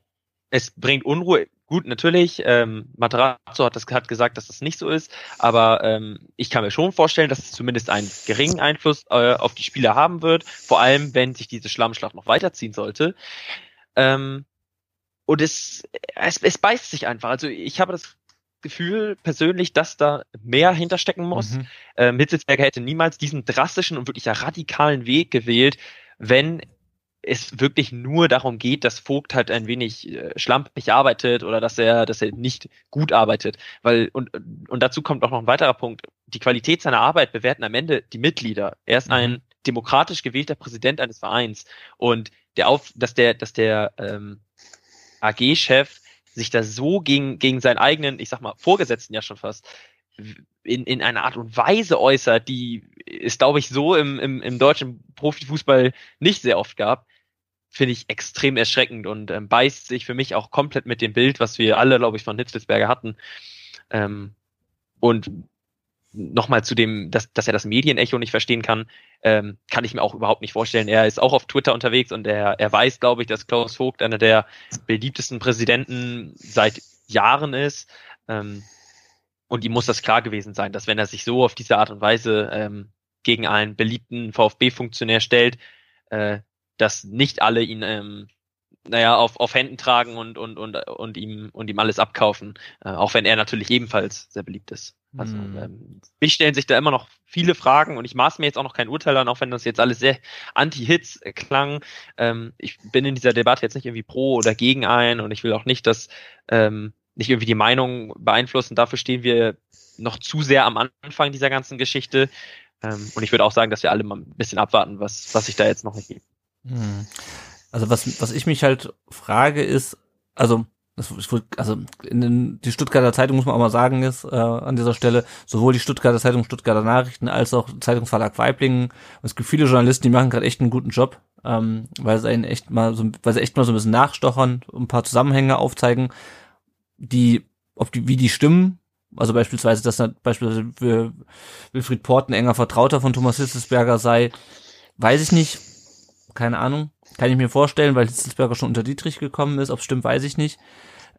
es bringt Unruhe. Gut, natürlich, ähm, Materazzo hat das hat gesagt, dass das nicht so ist, aber ähm, ich kann mir schon vorstellen, dass es zumindest einen geringen Einfluss äh, auf die Spieler haben wird, vor allem wenn sich diese Schlammschlacht noch weiterziehen sollte. Ähm, und es, es, es beißt sich einfach. Also ich habe das Gefühl persönlich, dass da mehr hinterstecken muss. Mhm. Ähm, Hitzelsberger hätte niemals diesen drastischen und wirklich radikalen Weg gewählt, wenn es wirklich nur darum geht, dass Vogt halt ein wenig äh, schlampig arbeitet oder dass er, dass er nicht gut arbeitet. Weil, und, und dazu kommt auch noch ein weiterer Punkt. Die Qualität seiner Arbeit bewerten am Ende die Mitglieder. Er ist mhm. ein demokratisch gewählter Präsident eines Vereins. Und der auf, dass der, dass der ähm, AG-Chef sich da so gegen, gegen seinen eigenen, ich sag mal, Vorgesetzten ja schon fast, in, in einer Art und Weise äußert, die es, glaube ich, so im, im, im deutschen Profifußball nicht sehr oft gab, finde ich extrem erschreckend und ähm, beißt sich für mich auch komplett mit dem Bild, was wir alle, glaube ich, von Hitzelsberger hatten. Ähm, und nochmal zu dem, dass, dass er das Medienecho nicht verstehen kann, ähm, kann ich mir auch überhaupt nicht vorstellen. Er ist auch auf Twitter unterwegs und er, er weiß, glaube ich, dass Klaus Vogt einer der beliebtesten Präsidenten seit Jahren ist. Ähm, und ihm muss das klar gewesen sein, dass wenn er sich so auf diese Art und Weise ähm, gegen einen beliebten VfB-Funktionär stellt, äh, dass nicht alle ihn ähm, naja, auf, auf Händen tragen und, und, und, und, ihm, und ihm alles abkaufen, äh, auch wenn er natürlich ebenfalls sehr beliebt ist. Also hm. ähm, mich stellen sich da immer noch viele Fragen und ich maß mir jetzt auch noch kein Urteil an, auch wenn das jetzt alles sehr anti-Hits klang. Ähm, ich bin in dieser Debatte jetzt nicht irgendwie pro oder gegen ein und ich will auch nicht, dass ähm, nicht irgendwie die Meinung beeinflussen. Dafür stehen wir noch zu sehr am Anfang dieser ganzen Geschichte. Ähm, und ich würde auch sagen, dass wir alle mal ein bisschen abwarten, was, was sich da jetzt noch ergibt. Hm. Also was, was ich mich halt frage ist, also also in den, die Stuttgarter Zeitung muss man auch mal sagen ist äh, an dieser Stelle sowohl die Stuttgarter Zeitung Stuttgarter Nachrichten als auch Zeitungsverlag Weiblingen es gibt viele Journalisten die machen gerade echt einen guten Job ähm, weil sie einen echt mal so weil sie echt mal so ein bisschen nachstochern ein paar Zusammenhänge aufzeigen die ob die wie die stimmen. Also beispielsweise dass beispielsweise Wilfried Port ein enger Vertrauter von Thomas Hitzelsberger sei weiß ich nicht. Keine Ahnung. Kann ich mir vorstellen, weil Hitzelsberger schon unter Dietrich gekommen ist. Ob stimmt, weiß ich nicht.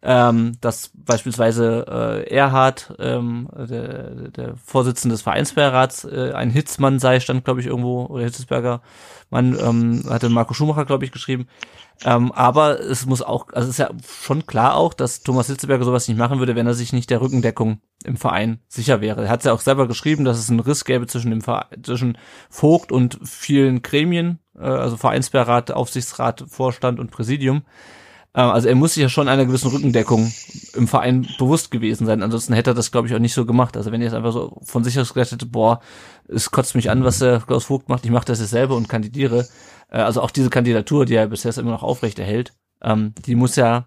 Ähm, dass beispielsweise äh, Erhard, ähm, der, der Vorsitzende des Vereinsbeirats, äh, ein Hitzmann sei, stand, glaube ich, irgendwo, oder Hitzelsberger Mann, ähm, hatte Marco Schumacher, glaube ich, geschrieben. Ähm, aber es muss auch, also es ist ja schon klar auch, dass Thomas Hitzelsberger sowas nicht machen würde, wenn er sich nicht der Rückendeckung im Verein sicher wäre. Er hat ja auch selber geschrieben, dass es einen Riss gäbe zwischen dem Verein, zwischen Vogt und vielen Gremien, äh, also Vereinsbeirat, Aufsichtsrat, Vorstand und Präsidium. Äh, also er muss sich ja schon einer gewissen Rückendeckung im Verein bewusst gewesen sein. Ansonsten hätte er das, glaube ich, auch nicht so gemacht. Also wenn er jetzt einfach so von sich aus gesagt hätte, boah, es kotzt mich an, was der Klaus Vogt macht, ich mache das jetzt selber und kandidiere. Äh, also auch diese Kandidatur, die er bisher immer noch aufrecht erhält, ähm, die muss ja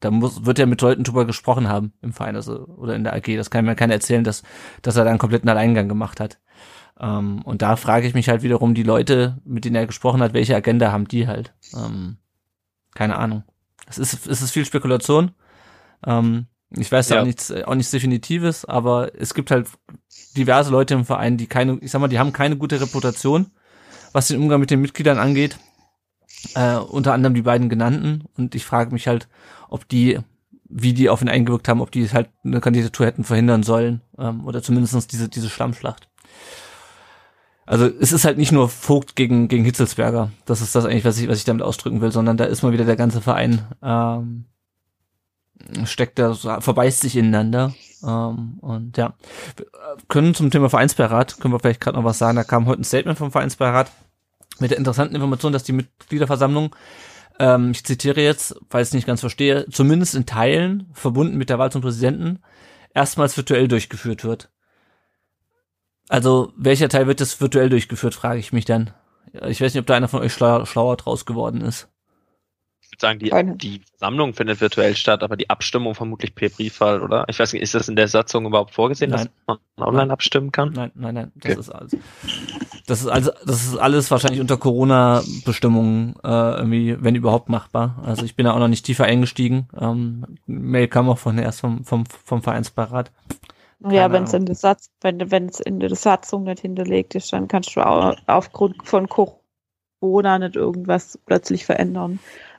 da muss, wird er mit Leuten drüber gesprochen haben im Verein also, oder in der AG. Das kann mir keiner erzählen, dass, dass er da einen kompletten Alleingang gemacht hat. Ähm, und da frage ich mich halt wiederum die Leute, mit denen er gesprochen hat, welche Agenda haben die halt? Ähm, keine Ahnung. Es ist, es ist viel Spekulation. Ähm, ich weiß ja. auch nichts, auch nichts Definitives, aber es gibt halt diverse Leute im Verein, die keine, ich sag mal, die haben keine gute Reputation, was den Umgang mit den Mitgliedern angeht. Äh, unter anderem die beiden genannten. Und ich frage mich halt, ob die, wie die auf ihn eingewirkt haben, ob die halt eine Kandidatur hätten verhindern sollen. Ähm, oder zumindestens diese, diese Schlammschlacht. Also es ist halt nicht nur Vogt gegen, gegen Hitzelsberger. Das ist das eigentlich, was ich, was ich damit ausdrücken will, sondern da ist mal wieder der ganze Verein ähm, steckt da, verbeißt sich ineinander. Ähm, und ja, wir können zum Thema Vereinsbeirat, können wir vielleicht gerade noch was sagen. Da kam heute ein Statement vom Vereinsbeirat mit der interessanten Information, dass die Mitgliederversammlung, ähm, ich zitiere jetzt, weil ich es nicht ganz verstehe, zumindest in Teilen, verbunden mit der Wahl zum Präsidenten, erstmals virtuell durchgeführt wird. Also, welcher Teil wird das virtuell durchgeführt, frage ich mich dann. Ich weiß nicht, ob da einer von euch schlauer, schlauer draus geworden ist. Ich würde sagen, die, die Versammlung findet virtuell statt, aber die Abstimmung vermutlich per Briefwahl, oder? Ich weiß nicht, ist das in der Satzung überhaupt vorgesehen, nein. dass man online abstimmen kann? Nein, nein, nein. Das okay. ist alles. Das ist also, das ist alles wahrscheinlich unter Corona-Bestimmungen äh, irgendwie, wenn überhaupt machbar. Also ich bin da auch noch nicht tiefer eingestiegen. Ähm, Mail kam auch von erst vom, vom, vom Vereinsbeirat. Keine ja, wenn es in der Satz, wenn wenn es in der Satzung nicht hinterlegt ist, dann kannst du auch aufgrund von Corona nicht irgendwas plötzlich verändern.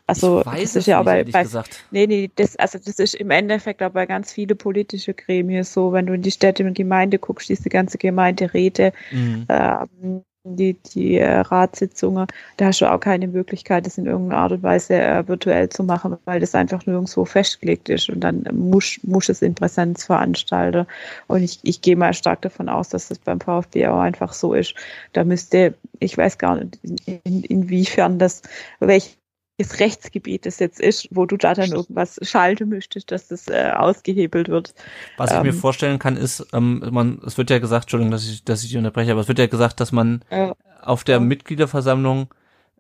Also ich weiß das ist ja aber bei, gesagt. nee, nee, das, also das ist im Endeffekt aber ganz viele politische Gremien so, wenn du in die Städte und Gemeinde guckst, diese ganze Gemeinderäte, mhm. ähm, die, die äh, Ratssitzungen, da hast du auch keine Möglichkeit, das in irgendeiner Art und Weise äh, virtuell zu machen, weil das einfach nirgendwo festgelegt ist und dann muss, muss es in Präsenz veranstalten. Und ich, ich gehe mal stark davon aus, dass das beim VfB auch einfach so ist. Da müsste, ich weiß gar nicht, in, in, inwiefern das, welche das Rechtsgebiet das jetzt ist, wo du da dann irgendwas schalten müsstest, dass das äh, ausgehebelt wird. Was ich ähm, mir vorstellen kann, ist, ähm, man, es wird ja gesagt, Entschuldigung, dass ich, dass ich unterbreche, aber es wird ja gesagt, dass man äh, auf der ja. Mitgliederversammlung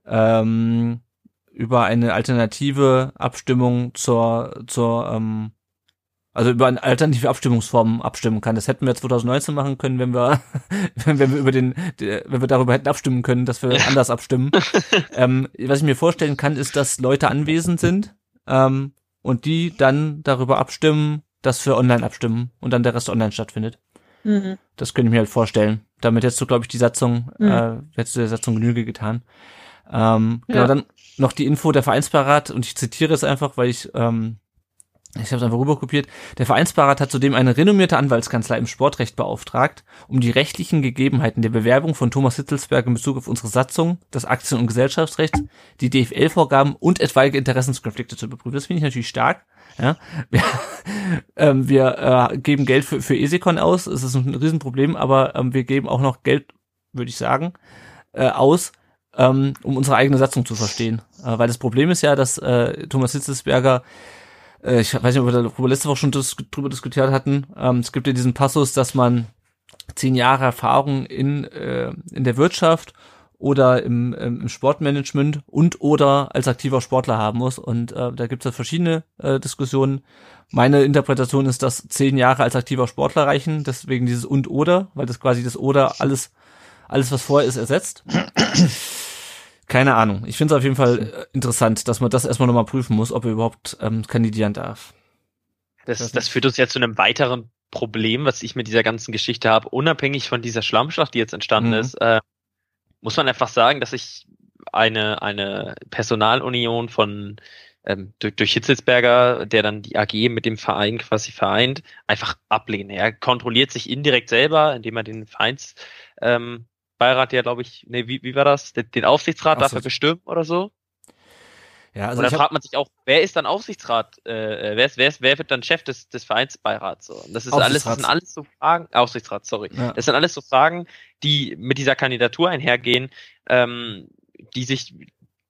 ähm, über eine alternative Abstimmung zur, zur ähm, also über eine alternative Abstimmungsform abstimmen kann. Das hätten wir 2019 machen können, wenn wir, <laughs> wenn wir über den, wenn wir darüber hätten abstimmen können, dass wir anders abstimmen. <laughs> ähm, was ich mir vorstellen kann, ist, dass Leute anwesend sind ähm, und die dann darüber abstimmen, dass wir online abstimmen und dann der Rest online stattfindet. Mhm. Das könnte ich mir halt vorstellen. Damit hättest du, glaube ich, die Satzung, mhm. äh, hättest du der Satzung Genüge getan. Ähm, genau, ja. Genau, dann noch die Info der Vereinsparat und ich zitiere es einfach, weil ich ähm, ich habe es einfach rüberkopiert. Der Vereinsparat hat zudem eine renommierte Anwaltskanzlei im Sportrecht beauftragt, um die rechtlichen Gegebenheiten der Bewerbung von Thomas Hitzelsberg in Bezug auf unsere Satzung, das Aktien- und Gesellschaftsrecht, die DFL-Vorgaben und etwaige Interessenskonflikte zu überprüfen. Das finde ich natürlich stark. Ja, <laughs> wir, ähm, wir äh, geben Geld für, für Esikon aus, es ist ein Riesenproblem, aber ähm, wir geben auch noch Geld, würde ich sagen, äh, aus, ähm, um unsere eigene Satzung zu verstehen. Äh, weil das Problem ist ja, dass äh, Thomas Hitzelsberger äh, ich weiß nicht, ob wir darüber letzte Woche schon dis drüber diskutiert hatten, ähm, es gibt ja diesen Passus, dass man zehn Jahre Erfahrung in, äh, in der Wirtschaft oder im, im Sportmanagement und oder als aktiver Sportler haben muss. Und äh, da gibt es ja verschiedene äh, Diskussionen. Meine Interpretation ist, dass zehn Jahre als aktiver Sportler reichen, deswegen dieses und oder, weil das quasi das oder alles, alles was vorher ist, ersetzt. Keine Ahnung. Ich finde es auf jeden Fall äh, interessant, dass man das erstmal nochmal prüfen muss, ob er überhaupt ähm, kandidieren darf. Das, das führt uns jetzt zu einem weiteren Problem, was ich mit dieser ganzen Geschichte habe. Unabhängig von dieser Schlammschlacht, die jetzt entstanden mhm. ist, äh, muss man einfach sagen, dass ich eine, eine Personalunion von ähm, durch, durch Hitzelsberger, der dann die AG mit dem Verein quasi vereint, einfach ablehne. Er kontrolliert sich indirekt selber, indem er den Vereins ähm, Beirat ja, glaube ich, nee, wie, wie war das? Den, den Aufsichtsrat Aufsicht. darf er bestimmen oder so? Ja, also und da fragt man sich auch, wer ist dann Aufsichtsrat, äh, wer, ist, wer, ist, wer wird dann Chef des, des Vereinsbeirats? So. Und das ist alles, das sind alles so Fragen, Aufsichtsrat, sorry. Ja. Das sind alles so Fragen, die mit dieser Kandidatur einhergehen, ähm, die sich,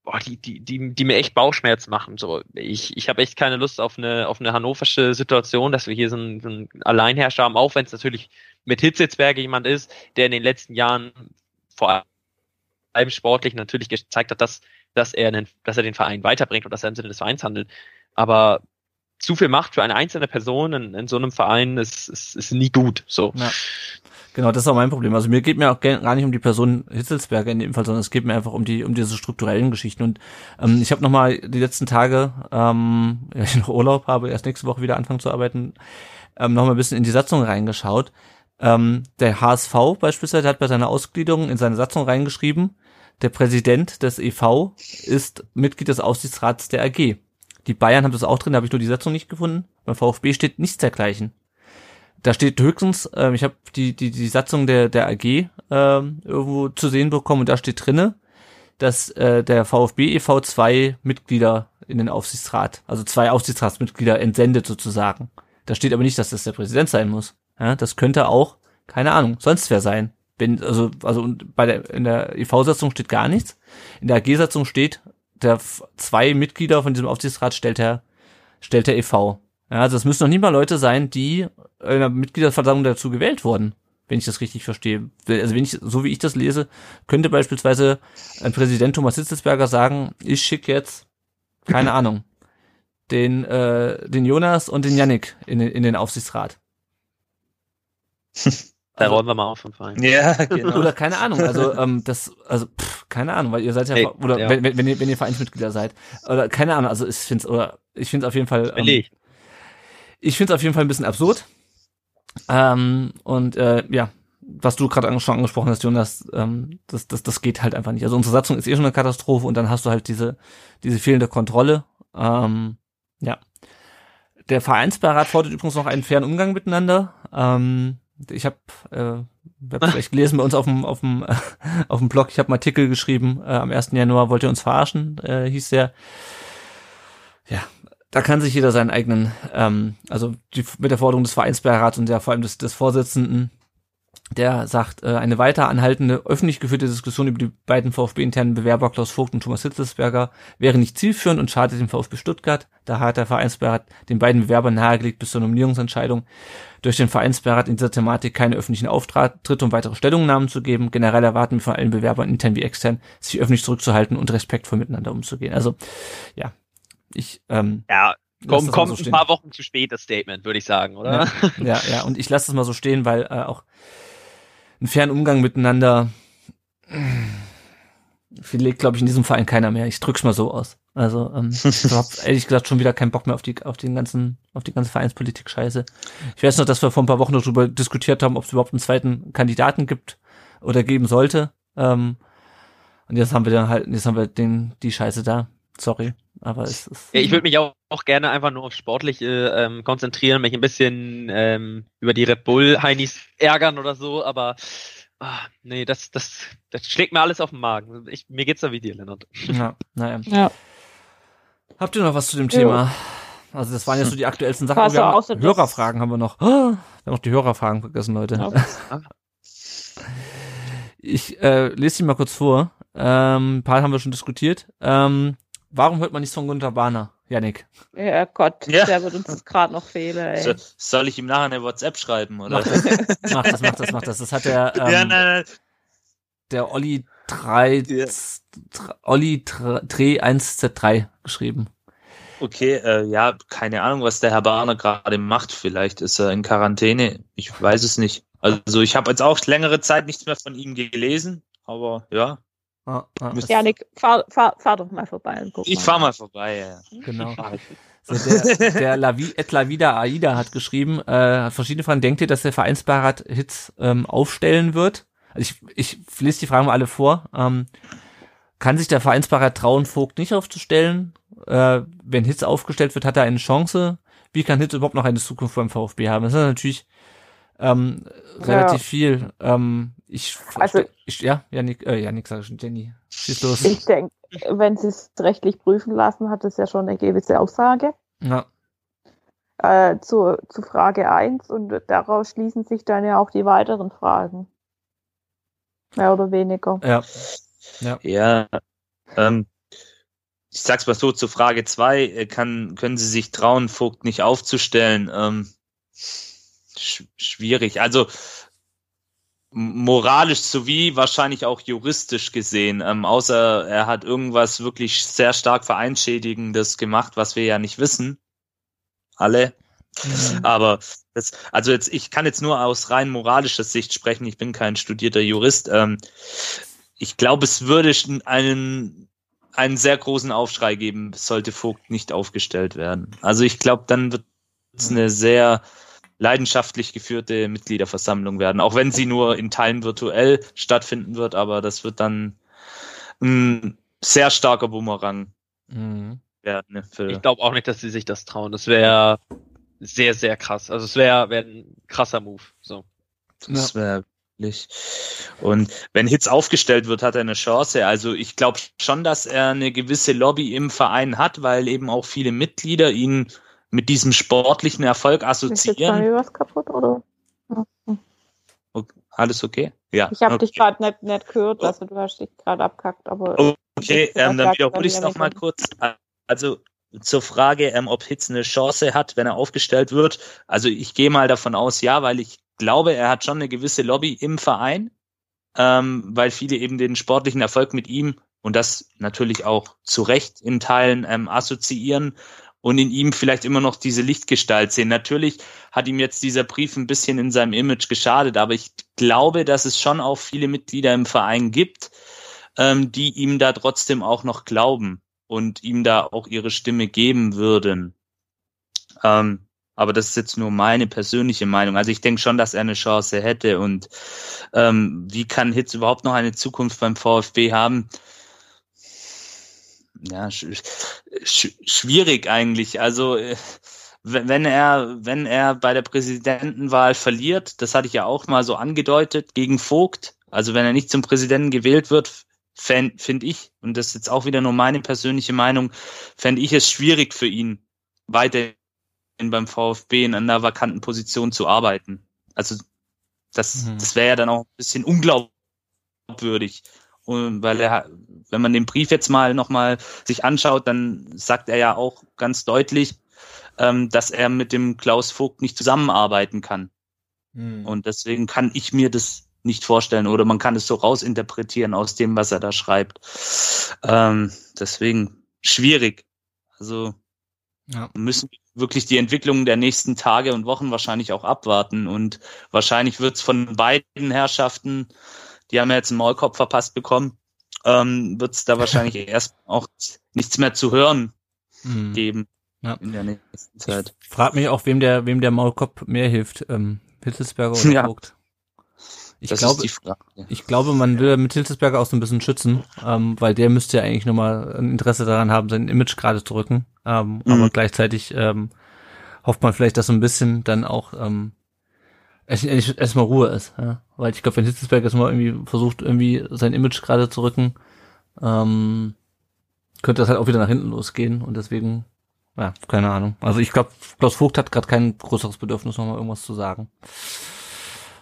boah, die, die, die, die mir echt Bauchschmerz machen. So, ich, ich habe echt keine Lust auf eine, auf eine hannoversche Situation, dass wir hier so einen, so einen Alleinherrscher haben, auch wenn es natürlich mit Hitzelsberger jemand ist, der in den letzten Jahren vor allem sportlich natürlich gezeigt hat, dass, dass, er, einen, dass er den Verein weiterbringt und dass er im Sinne des Vereins handelt. Aber zu viel Macht für eine einzelne Person in, in so einem Verein ist, ist, ist nie gut. So. Ja. Genau, das ist auch mein Problem. Also mir geht mir auch gar nicht um die Person Hitzelsberger in dem Fall, sondern es geht mir einfach um die um diese strukturellen Geschichten. Und ähm, ich habe noch mal die letzten Tage, ähm, <laughs> ja, ich noch Urlaub habe, erst nächste Woche wieder anfangen zu arbeiten, ähm, noch mal ein bisschen in die Satzung reingeschaut. Ähm, der HSV beispielsweise hat bei seiner Ausgliederung in seine Satzung reingeschrieben, der Präsident des EV ist Mitglied des Aufsichtsrats der AG. Die Bayern haben das auch drin, da habe ich nur die Satzung nicht gefunden. Beim VfB steht nichts dergleichen. Da steht höchstens, ähm, ich habe die, die, die Satzung der, der AG ähm, irgendwo zu sehen bekommen und da steht drinne, dass äh, der VfB e.V. zwei Mitglieder in den Aufsichtsrat, also zwei Aufsichtsratsmitglieder entsendet sozusagen. Da steht aber nicht, dass das der Präsident sein muss. Ja, das könnte auch, keine Ahnung, sonst wer sein. Wenn, also, also bei der, in der EV-Satzung steht gar nichts. In der AG-Satzung steht, der zwei Mitglieder von diesem Aufsichtsrat stellt der, stellt der EV. Ja, also es müssen noch nicht mal Leute sein, die in der Mitgliederversammlung dazu gewählt wurden, wenn ich das richtig verstehe. Also wenn ich, so wie ich das lese, könnte beispielsweise ein Präsident Thomas Hitzelsberger sagen, ich schicke jetzt, keine Ahnung, den, äh, den Jonas und den Yannick in, in den Aufsichtsrat. Da also, räumen wir mal auf und Verein. Ja, <laughs> genau. Oder keine Ahnung, also ähm, das, also pff, keine Ahnung, weil ihr seid ja, hey, oder ja. Wenn, wenn, ihr, wenn ihr Vereinsmitglieder seid, oder keine Ahnung, also ich finde oder ich finde auf jeden Fall, ähm, ich finde es auf jeden Fall ein bisschen absurd. Ähm, und äh, ja, was du gerade schon angesprochen hast, Jonas, ähm, das, das, das geht halt einfach nicht. Also unsere Satzung ist eh schon eine Katastrophe und dann hast du halt diese, diese fehlende Kontrolle. Ähm, ja. Der Vereinsbeirat fordert übrigens noch einen fairen Umgang miteinander. Ähm, ich habe äh, hab <laughs> vielleicht gelesen bei uns auf dem auf dem <laughs> auf dem Blog, ich habe einen Artikel geschrieben, äh, am 1. Januar wollte uns verarschen, äh, hieß der. Ja, da kann sich jeder seinen eigenen, ähm, also die, mit der Forderung des Vereinsbeirats und der vor allem des, des Vorsitzenden der sagt, äh, eine weiter anhaltende öffentlich geführte Diskussion über die beiden VfB-internen Bewerber Klaus Vogt und Thomas Hitzelsberger wäre nicht zielführend und schadet dem VfB Stuttgart. Da hat der Vereinsbeirat den beiden Bewerbern nahegelegt, bis zur Nominierungsentscheidung durch den Vereinsbeirat in dieser Thematik keine öffentlichen Auftritte und weitere Stellungnahmen zu geben. Generell erwarten wir von allen Bewerbern, intern wie extern, sich öffentlich zurückzuhalten und respektvoll miteinander umzugehen. Also, ja, ich, ähm, ja, Komm, kommt so ein paar Wochen zu spät, das Statement, würde ich sagen, oder? Ja, ja, ja. und ich lasse es mal so stehen, weil äh, auch einen fairen Umgang miteinander legt, glaube ich, in diesem Verein keiner mehr. Ich drück's mal so aus. Also ähm, ich habe <laughs> ehrlich gesagt schon wieder keinen Bock mehr auf die auf den ganzen auf die ganze Vereinspolitik Scheiße. Ich weiß noch, dass wir vor ein paar Wochen darüber diskutiert haben, ob es überhaupt einen zweiten Kandidaten gibt oder geben sollte. Ähm, und jetzt haben wir dann halt jetzt haben wir den die Scheiße da. Sorry, aber es ist. Ja, ich würde mich auch, auch gerne einfach nur auf Sportliche ähm, konzentrieren, mich ein bisschen ähm, über die Red Bull Heinis ärgern oder so, aber ah, nee, das, das, das schlägt mir alles auf den Magen. Ich, mir geht's da wie dir, Lennart. Ja, naja. Ja. Habt ihr noch was zu dem Thema? Also das waren ja so die aktuellsten Sachen. Wir haben Hörerfragen haben wir noch. Oh, wir haben noch die Hörerfragen vergessen, Leute. Ja. Ich äh, lese sie mal kurz vor. Ähm, ein paar haben wir schon diskutiert. Ähm, Warum hört man nicht von Gunter Bahner, Janik? Ja Gott, ja. der wird uns gerade noch fehlen. Ey. So, soll ich ihm nachher eine WhatsApp schreiben, oder? Mach das, mach das, mach das, mach das. Das hat der, <laughs> ähm, ja, nein, nein. der Olli 3, ja. Olli 3 1Z3 geschrieben. Okay, äh, ja, keine Ahnung, was der Herr Bahner gerade macht. Vielleicht ist er in Quarantäne. Ich weiß es nicht. Also ich habe jetzt auch längere Zeit nichts mehr von ihm gelesen, aber ja, Ah, ah, Janik, fahr, fahr, fahr doch mal vorbei und guck Ich mal. fahr mal vorbei, ja. Genau. So, der, der Lavi, Et Lavida Aida hat geschrieben, äh, hat verschiedene Fragen. Denkt ihr, dass der Vereinsbeirat Hits ähm, aufstellen wird? Also ich, ich lese die Fragen mal alle vor. Ähm, kann sich der Vereinsbeirat trauen, Vogt nicht aufzustellen? Äh, wenn Hitz aufgestellt wird, hat er eine Chance. Wie kann Hitz überhaupt noch eine Zukunft beim VfB haben? Das ist natürlich ähm, relativ ja. viel. Ähm, ich, also, ich, ja, Janik, äh, Janik sag schon, Jenny, schieß los. Ich denke, wenn sie es rechtlich prüfen lassen, hat es ja schon eine gewisse Aussage. Ja. Äh, zu, zu Frage 1 und daraus schließen sich dann ja auch die weiteren Fragen. Mehr oder weniger. Ja. Ja, ja ähm, ich sag's mal so, zu Frage 2, äh, kann, können Sie sich trauen, Vogt nicht aufzustellen? Ähm, sch schwierig. Also moralisch sowie wahrscheinlich auch juristisch gesehen, ähm, außer er hat irgendwas wirklich sehr stark Vereinschädigendes gemacht, was wir ja nicht wissen. Alle. Mhm. Aber das, also jetzt, ich kann jetzt nur aus rein moralischer Sicht sprechen, ich bin kein studierter Jurist. Ähm, ich glaube, es würde einen, einen sehr großen Aufschrei geben, sollte Vogt nicht aufgestellt werden. Also ich glaube, dann wird es eine sehr leidenschaftlich geführte Mitgliederversammlung werden, auch wenn sie nur in Teilen virtuell stattfinden wird, aber das wird dann ein sehr starker Bumerang mhm. werden. Ich glaube auch nicht, dass sie sich das trauen. Das wäre sehr, sehr krass. Also es wäre wär ein krasser Move. So. Das wäre wirklich. Und wenn Hitz aufgestellt wird, hat er eine Chance. Also ich glaube schon, dass er eine gewisse Lobby im Verein hat, weil eben auch viele Mitglieder ihn mit diesem sportlichen Erfolg assoziieren. Ist jetzt bei mir was kaputt, oder? Okay. Alles okay? Ja. Ich habe okay. dich gerade nicht, nicht gehört, also du hast dich gerade abkackt, aber. Okay, ähm, dann wiederhole ich es nochmal kurz. Also zur Frage, ähm, ob Hitz eine Chance hat, wenn er aufgestellt wird. Also ich gehe mal davon aus, ja, weil ich glaube, er hat schon eine gewisse Lobby im Verein, ähm, weil viele eben den sportlichen Erfolg mit ihm und das natürlich auch zu Recht in Teilen ähm, assoziieren und in ihm vielleicht immer noch diese Lichtgestalt sehen. Natürlich hat ihm jetzt dieser Brief ein bisschen in seinem Image geschadet, aber ich glaube, dass es schon auch viele Mitglieder im Verein gibt, ähm, die ihm da trotzdem auch noch glauben und ihm da auch ihre Stimme geben würden. Ähm, aber das ist jetzt nur meine persönliche Meinung. Also ich denke schon, dass er eine Chance hätte. Und ähm, wie kann Hitz überhaupt noch eine Zukunft beim VfB haben? Ja, sch sch schwierig eigentlich. Also äh, wenn er, wenn er bei der Präsidentenwahl verliert, das hatte ich ja auch mal so angedeutet, gegen Vogt, also wenn er nicht zum Präsidenten gewählt wird, finde ich, und das ist jetzt auch wieder nur meine persönliche Meinung, fände ich es schwierig für ihn, weiterhin beim VfB in einer vakanten Position zu arbeiten. Also das, mhm. das wäre ja dann auch ein bisschen unglaubwürdig. Und weil er, wenn man den Brief jetzt mal nochmal sich anschaut, dann sagt er ja auch ganz deutlich, ähm, dass er mit dem Klaus Vogt nicht zusammenarbeiten kann. Mhm. Und deswegen kann ich mir das nicht vorstellen oder man kann es so rausinterpretieren aus dem, was er da schreibt. Ähm, deswegen schwierig. Also ja. müssen wirklich die Entwicklung der nächsten Tage und Wochen wahrscheinlich auch abwarten und wahrscheinlich wird es von beiden Herrschaften, die haben ja jetzt einen Maulkorb verpasst bekommen, ähm, wird es da wahrscheinlich <laughs> erst auch nichts mehr zu hören mhm. geben ja. in der nächsten Zeit. Ich frag mich auch, wem der, wem der Maulkorb mehr hilft, ähm, Hitzelsberger oder <laughs> ja. Vogt. Ich das glaube, ich glaube, man will mit Hilsesberger auch so ein bisschen schützen, ähm, weil der müsste ja eigentlich nochmal ein Interesse daran haben, sein Image gerade zu rücken. Ähm, mhm. Aber gleichzeitig ähm, hofft man vielleicht, dass so ein bisschen dann auch ähm, erstmal Ruhe ist. Ja? Weil ich glaube, wenn Hitzelsberger erstmal irgendwie versucht, irgendwie sein Image gerade zu rücken, ähm, könnte das halt auch wieder nach hinten losgehen. Und deswegen, ja, keine Ahnung. Also ich glaube, Klaus Vogt hat gerade kein größeres Bedürfnis, nochmal irgendwas zu sagen.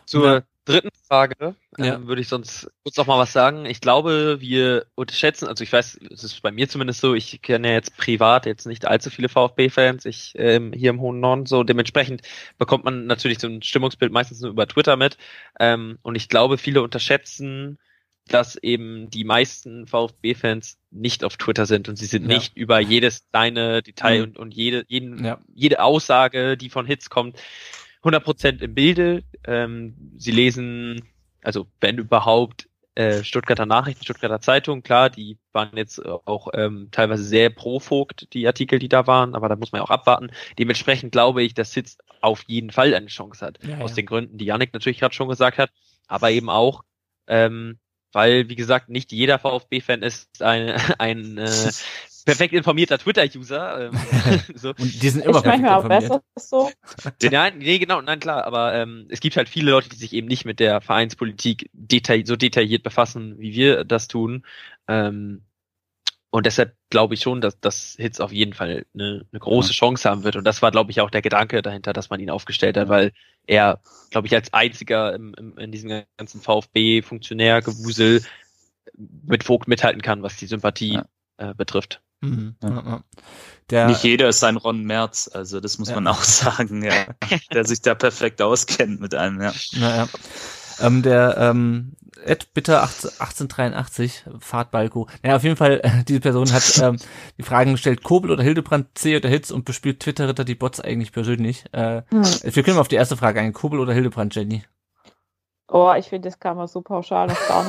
Zur dritten Frage ja. ähm, würde ich sonst kurz noch mal was sagen. Ich glaube, wir unterschätzen, also ich weiß, es ist bei mir zumindest so, ich kenne ja jetzt privat jetzt nicht allzu viele VfB-Fans, ich ähm, hier im hohen Norden so, dementsprechend bekommt man natürlich so ein Stimmungsbild meistens nur über Twitter mit. Ähm, und ich glaube, viele unterschätzen, dass eben die meisten VfB-Fans nicht auf Twitter sind und sie sind ja. nicht über jedes kleine Detail mhm. und, und jede, jeden, ja. jede Aussage, die von Hits kommt, 100% im Bilde. Ähm, sie lesen, also wenn überhaupt, äh, Stuttgarter Nachrichten, Stuttgarter Zeitung, klar, die waren jetzt auch ähm, teilweise sehr pro Vogt, die Artikel, die da waren, aber da muss man ja auch abwarten. Dementsprechend glaube ich, dass Sitz auf jeden Fall eine Chance hat. Ja, aus ja. den Gründen, die Yannick natürlich gerade schon gesagt hat, aber eben auch, ähm, weil, wie gesagt, nicht jeder VfB-Fan ist ein, <laughs> ein äh, <laughs> perfekt informierter Twitter-User. Ähm, <laughs> so. Und die sind immer ich perfekt manchmal informiert. Auch besser so. Nein, nee, genau, nein, klar, aber ähm, es gibt halt viele Leute, die sich eben nicht mit der Vereinspolitik detail so detailliert befassen, wie wir das tun. Ähm, und deshalb glaube ich schon, dass das Hits auf jeden Fall eine, eine große Chance haben wird. Und das war, glaube ich, auch der Gedanke dahinter, dass man ihn aufgestellt hat, weil er, glaube ich, als einziger im, im, in diesem ganzen VfB-Funktionär-Gewusel mit Vogt mithalten kann, was die Sympathie ja. äh, betrifft. Mhm. Ja. Der, Nicht jeder ist ein Ron Merz, also das muss ja. man auch <laughs> sagen, ja. der sich da perfekt auskennt mit einem, ja. Naja. Ähm, der ähm, Ed Bitter 1883, Fahrtbalko. Naja, auf jeden Fall, äh, diese Person hat ähm, die Fragen gestellt, Kobel oder Hildebrand, C oder Hitz und bespielt Twitter-Ritter die Bots eigentlich persönlich. Äh, hm. Wir können mal auf die erste Frage ein. Kobel oder Hildebrand, Jenny? Oh, ich finde, das kann man so pauschal noch gar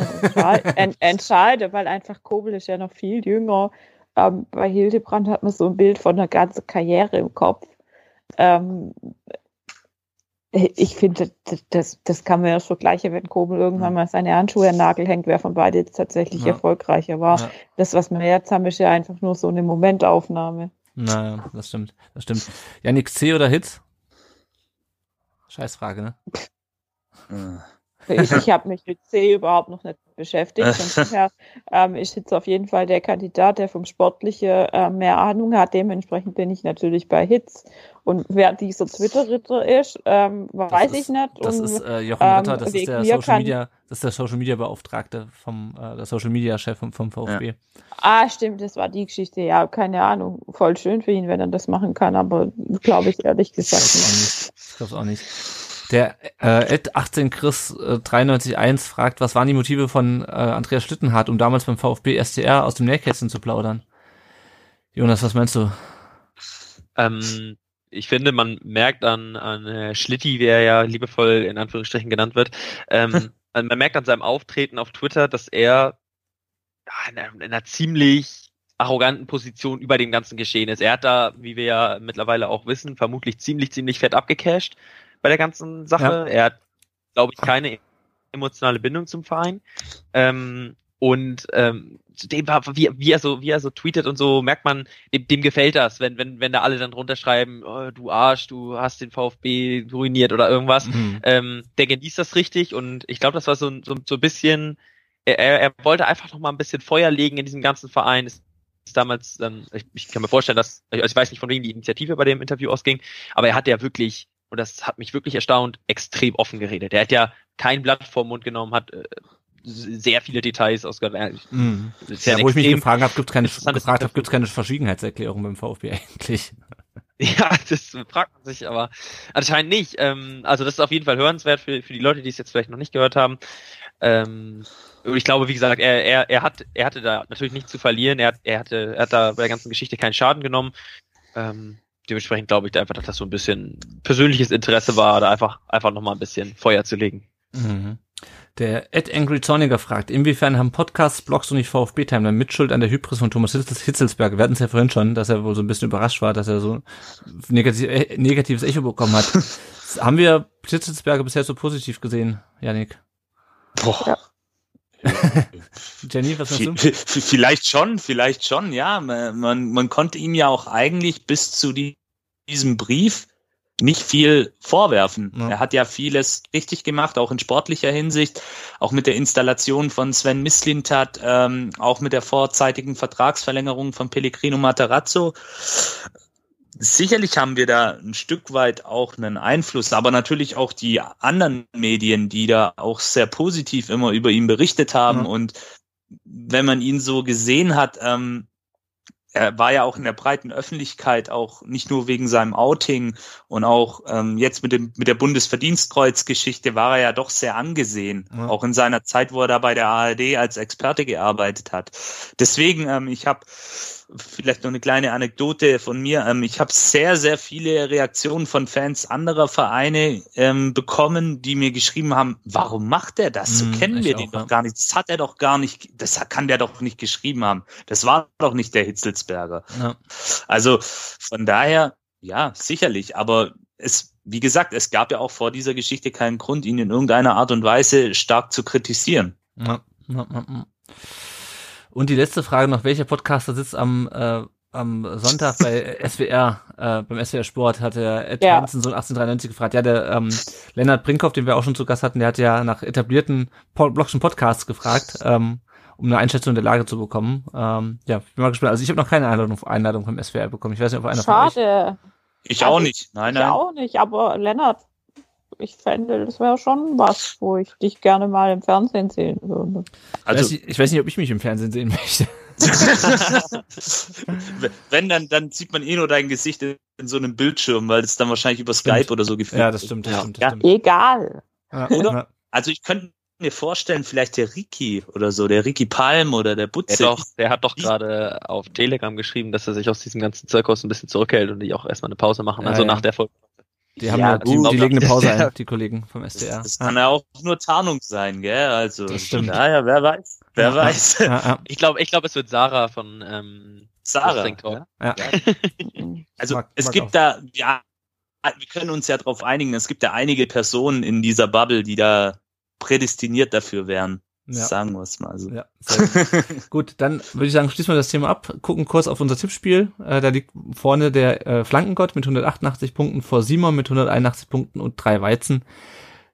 nicht <laughs> entscheiden, weil einfach Kobel ist ja noch viel jünger ähm, bei Hildebrand hat man so ein Bild von der ganzen Karriere im Kopf. Ähm, ich finde, das, das kann man ja schon gleiche, wenn Kobel irgendwann mal seine Handschuhe an den Nagel hängt, wer von beiden jetzt tatsächlich ja. erfolgreicher war. Ja. Das, was wir jetzt haben, ist ja einfach nur so eine Momentaufnahme. Naja, das stimmt, das stimmt. Janik C. oder Hitz? Scheißfrage, ne? Ich, ich <laughs> habe mich mit C überhaupt noch nicht beschäftigt. Von <laughs> daher ähm, ist jetzt auf jeden Fall der Kandidat, der vom Sportliche äh, mehr Ahnung hat. Dementsprechend bin ich natürlich bei Hits. Und wer dieser Twitter-Ritter ist, ähm, weiß ist, ich nicht. Das und, ist äh, Jochen Ritter, das ist der Social Media, das ist der Social Media Beauftragte vom, äh, der Social Media Chef vom, vom VfB. Ja. Ah, stimmt, das war die Geschichte. Ja, keine Ahnung. Voll schön für ihn, wenn er das machen kann, aber glaube ich ehrlich gesagt nicht. Ich glaube auch nicht. Der äh, Ed 18 Chris äh, 931 fragt, was waren die Motive von äh, Andreas Schlittenhardt, um damals beim VfB STR aus dem Nähkästchen zu plaudern? Jonas, was meinst du? Ähm, ich finde, man merkt an, an äh, Schlitti, wie er ja liebevoll in Anführungsstrichen genannt wird, ähm, <laughs> man merkt an seinem Auftreten auf Twitter, dass er in einer, in einer ziemlich arroganten Position über dem ganzen Geschehen ist. Er hat da, wie wir ja mittlerweile auch wissen, vermutlich ziemlich, ziemlich fett abgecasht bei der ganzen Sache. Ja. Er hat, glaube ich, keine emotionale Bindung zum Verein. Ähm, und ähm, dem war, wie, wie er so, wie er so tweetet und so, merkt man, dem, dem gefällt das, wenn, wenn, wenn da alle dann drunter schreiben, oh, du Arsch, du hast den VfB ruiniert oder irgendwas. Mhm. Ähm, der genießt das richtig und ich glaube, das war so, so, so ein bisschen, er, er wollte einfach noch mal ein bisschen Feuer legen in diesem ganzen Verein. Ist damals dann, ich, ich kann mir vorstellen, dass, also ich weiß nicht, von wem die Initiative bei dem Interview ausging, aber er hat ja wirklich, und das hat mich wirklich erstaunt, extrem offen geredet. Er hat ja kein Blatt vor Mund genommen, hat äh, sehr viele Details ausgewertet. Mhm. Ja, wo ich mich gefragt habe, gibt es keine, gefragt habe, gibt es keine Verschwiegenheitserklärung beim VfB eigentlich? <laughs> Ja, das fragt man sich, aber anscheinend nicht. Ähm, also das ist auf jeden Fall hörenswert für, für die Leute, die es jetzt vielleicht noch nicht gehört haben. Ähm, ich glaube, wie gesagt, er, er, er, hat, er hatte da natürlich nichts zu verlieren. Er, hat, er, hatte, er hat da bei der ganzen Geschichte keinen Schaden genommen. Ähm, dementsprechend glaube ich einfach, dass das so ein bisschen persönliches Interesse war, da einfach, einfach nochmal ein bisschen Feuer zu legen. Mhm. Der Ed Angry Zorniger fragt, inwiefern haben Podcasts, Blogs und nicht VfB-Timeline Mitschuld an der Hybris von Thomas Hitzelsberg? Wir hatten es ja vorhin schon, dass er wohl so ein bisschen überrascht war, dass er so negativ, äh, negatives Echo bekommen hat. <laughs> haben wir Hitzelsberger bisher so positiv gesehen, Janik? Boah. Ja. <laughs> Jenny, was du? Vielleicht schon, vielleicht schon, ja. Man, man konnte ihm ja auch eigentlich bis zu diesem Brief nicht viel vorwerfen. Ja. Er hat ja vieles richtig gemacht, auch in sportlicher Hinsicht, auch mit der Installation von Sven Mislintat, ähm, auch mit der vorzeitigen Vertragsverlängerung von Pellegrino Materazzo. Sicherlich haben wir da ein Stück weit auch einen Einfluss, aber natürlich auch die anderen Medien, die da auch sehr positiv immer über ihn berichtet haben. Ja. Und wenn man ihn so gesehen hat, ähm, er war ja auch in der breiten Öffentlichkeit auch nicht nur wegen seinem Outing und auch ähm, jetzt mit dem mit der Bundesverdienstkreuz-Geschichte war er ja doch sehr angesehen, ja. auch in seiner Zeit, wo er da bei der ARD als Experte gearbeitet hat. Deswegen, ähm, ich habe vielleicht noch eine kleine Anekdote von mir. Ähm, ich habe sehr, sehr viele Reaktionen von Fans anderer Vereine ähm, bekommen, die mir geschrieben haben, warum macht er das? So mm, kennen wir den auch, doch gar nicht. Das hat er doch gar nicht, das kann der doch nicht geschrieben haben. Das war doch nicht der Hitzelsberger. Ja. Also von daher, ja, sicherlich. Aber es, wie gesagt, es gab ja auch vor dieser Geschichte keinen Grund, ihn in irgendeiner Art und Weise stark zu kritisieren. Ja, ja, ja. Und die letzte Frage noch, welcher Podcaster sitzt am, äh, am Sonntag bei <laughs> SWR, äh, beim SWR Sport, hat der Ed ja. Hansen so 1893 gefragt. Ja, der ähm, Lennart Brinkhoff, den wir auch schon zu Gast hatten, der hat ja nach etablierten Blogschen Podcasts gefragt, ähm, um eine Einschätzung der Lage zu bekommen. Ähm, ja, bin mal gespannt. Also ich habe noch keine Einladung, Einladung vom SWR bekommen. Ich weiß nicht, ob einer Schade. von euch... Ich auch nicht. Nein, nein. Ich auch nicht, aber Lennart ich fände, das wäre schon was, wo ich dich gerne mal im Fernsehen sehen würde. Also, ich weiß, nicht, ich weiß nicht, ob ich mich im Fernsehen sehen möchte. <laughs> Wenn, dann, dann sieht man eh nur dein Gesicht in so einem Bildschirm, weil es dann wahrscheinlich über stimmt. Skype oder so gefilmt Ja, das stimmt, das stimmt. Das ja. stimmt. Egal. Ja. Oder? Also ich könnte mir vorstellen, vielleicht der Ricky oder so, der Ricky Palm oder der Butze. Der, doch, der hat doch gerade auf Telegram geschrieben, dass er sich aus diesem ganzen Zirkus ein bisschen zurückhält und die auch erstmal eine Pause machen, also ja, nach der Folge. Die haben ja, ja die, die legen eine Pause <laughs> ein, die Kollegen vom SDR. Das, das kann ja auch nur Tarnung sein, gell? Also, das stimmt. Naja, wer weiß. Wer ja, weiß. Ja, ich glaube, ich glaube, es wird Sarah von ähm, Sarah. Ja. <laughs> also mag, es mag gibt auch. da, ja, wir können uns ja darauf einigen, es gibt ja einige Personen in dieser Bubble, die da prädestiniert dafür wären. Ja. Sagen wir es mal so. Ja, <laughs> gut, dann würde ich sagen, schließen wir das Thema ab, gucken kurz auf unser Tippspiel. Äh, da liegt vorne der äh, Flankengott mit 188 Punkten vor Simon mit 181 Punkten und drei Weizen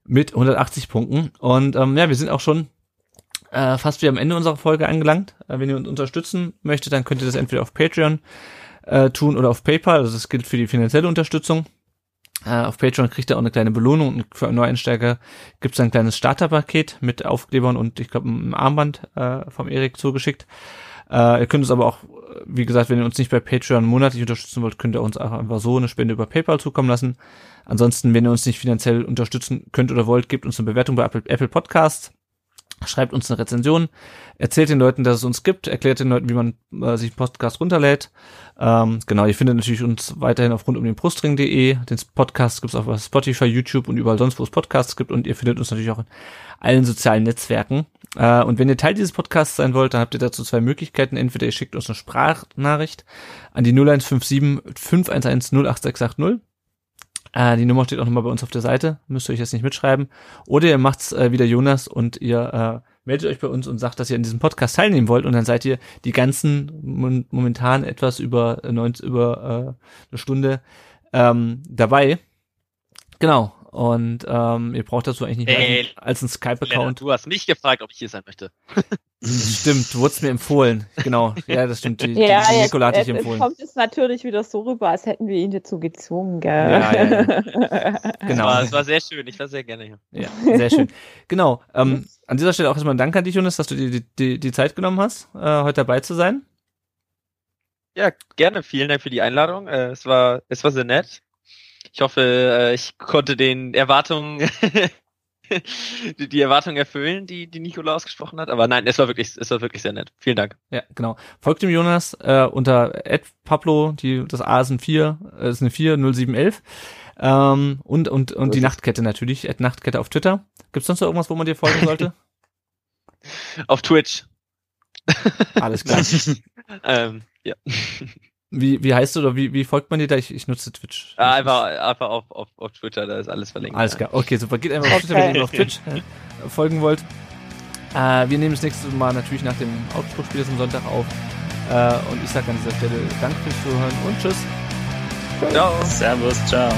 mit 180 Punkten. Und ähm, ja, wir sind auch schon äh, fast wie am Ende unserer Folge angelangt. Äh, wenn ihr uns unterstützen möchtet, dann könnt ihr das entweder auf Patreon äh, tun oder auf PayPal. Also das gilt für die finanzielle Unterstützung. Uh, auf Patreon kriegt ihr auch eine kleine Belohnung und für Neueinsteiger gibt es ein kleines Starterpaket mit Aufklebern und ich glaube einem Armband uh, vom Erik zugeschickt. Uh, ihr könnt es aber auch, wie gesagt, wenn ihr uns nicht bei Patreon monatlich unterstützen wollt, könnt ihr uns auch einfach so eine Spende über PayPal zukommen lassen. Ansonsten, wenn ihr uns nicht finanziell unterstützen könnt oder wollt, gebt uns eine Bewertung bei Apple, Apple Podcasts schreibt uns eine Rezension, erzählt den Leuten, dass es uns gibt, erklärt den Leuten, wie man äh, sich einen Podcast runterlädt. Ähm, genau, ihr findet natürlich uns weiterhin auf rund um den Podcast gibt's auf Spotify, YouTube und überall sonst, wo es Podcasts gibt. Und ihr findet uns natürlich auch in allen sozialen Netzwerken. Äh, und wenn ihr Teil dieses Podcasts sein wollt, dann habt ihr dazu zwei Möglichkeiten. Entweder ihr schickt uns eine Sprachnachricht an die 0157 511 08680 äh, die Nummer steht auch nochmal bei uns auf der Seite. Müsst ihr euch jetzt nicht mitschreiben. Oder ihr macht's äh, wieder Jonas und ihr äh, meldet euch bei uns und sagt, dass ihr an diesem Podcast teilnehmen wollt und dann seid ihr die ganzen momentan etwas über, 90, über äh, eine Stunde ähm, dabei. Genau. Und ähm, ihr braucht dazu eigentlich nicht mehr Hey, als einen Skype-Account. Du hast mich gefragt, ob ich hier sein möchte. <laughs> Stimmt, du wurdest mir empfohlen. Genau. Ja, das stimmt. Die, Ja, die, die jetzt, Nicola hat dich jetzt empfohlen. kommt es natürlich wieder so rüber, als hätten wir ihn dazu gezwungen, gell? Ja, ja, <laughs> Genau. Aber es war sehr schön. Ich war sehr gerne hier. Ja, sehr schön. Genau. Ähm, an dieser Stelle auch erstmal ein Dank an dich, Jonas, dass du dir die, die, die Zeit genommen hast, äh, heute dabei zu sein. Ja, gerne. Vielen Dank für die Einladung. Äh, es war, es war sehr nett. Ich hoffe, äh, ich konnte den Erwartungen, <laughs> die, Erwartungen erfüllen, die, die Nicola ausgesprochen hat. Aber nein, es war wirklich, es war wirklich sehr nett. Vielen Dank. Ja, genau. Folgt dem Jonas äh, unter Pablo, die, das A ist ein 4, äh, ist eine 4, 0711. Ähm, und und, und die Nachtkette natürlich, at Nachtkette auf Twitter. Gibt's sonst noch irgendwas, wo man dir folgen sollte? <laughs> Auf Twitch. <laughs> Alles klar. Ähm, ja. Wie, wie heißt du oder wie, wie folgt man dir da? Ich, ich nutze Twitch. Ah, einfach, einfach auf, auf, auf Twitter, da ist alles verlinkt. Alles klar. Okay, super. Geht einfach auf Twitter, wenn ihr auf Twitch äh, folgen wollt. Äh, wir nehmen das nächste Mal natürlich nach dem Augsburg-Spiel am Sonntag auf. Äh, und ich sage an dieser Stelle Danke fürs Zuhören und Tschüss. Ciao. Servus, ciao.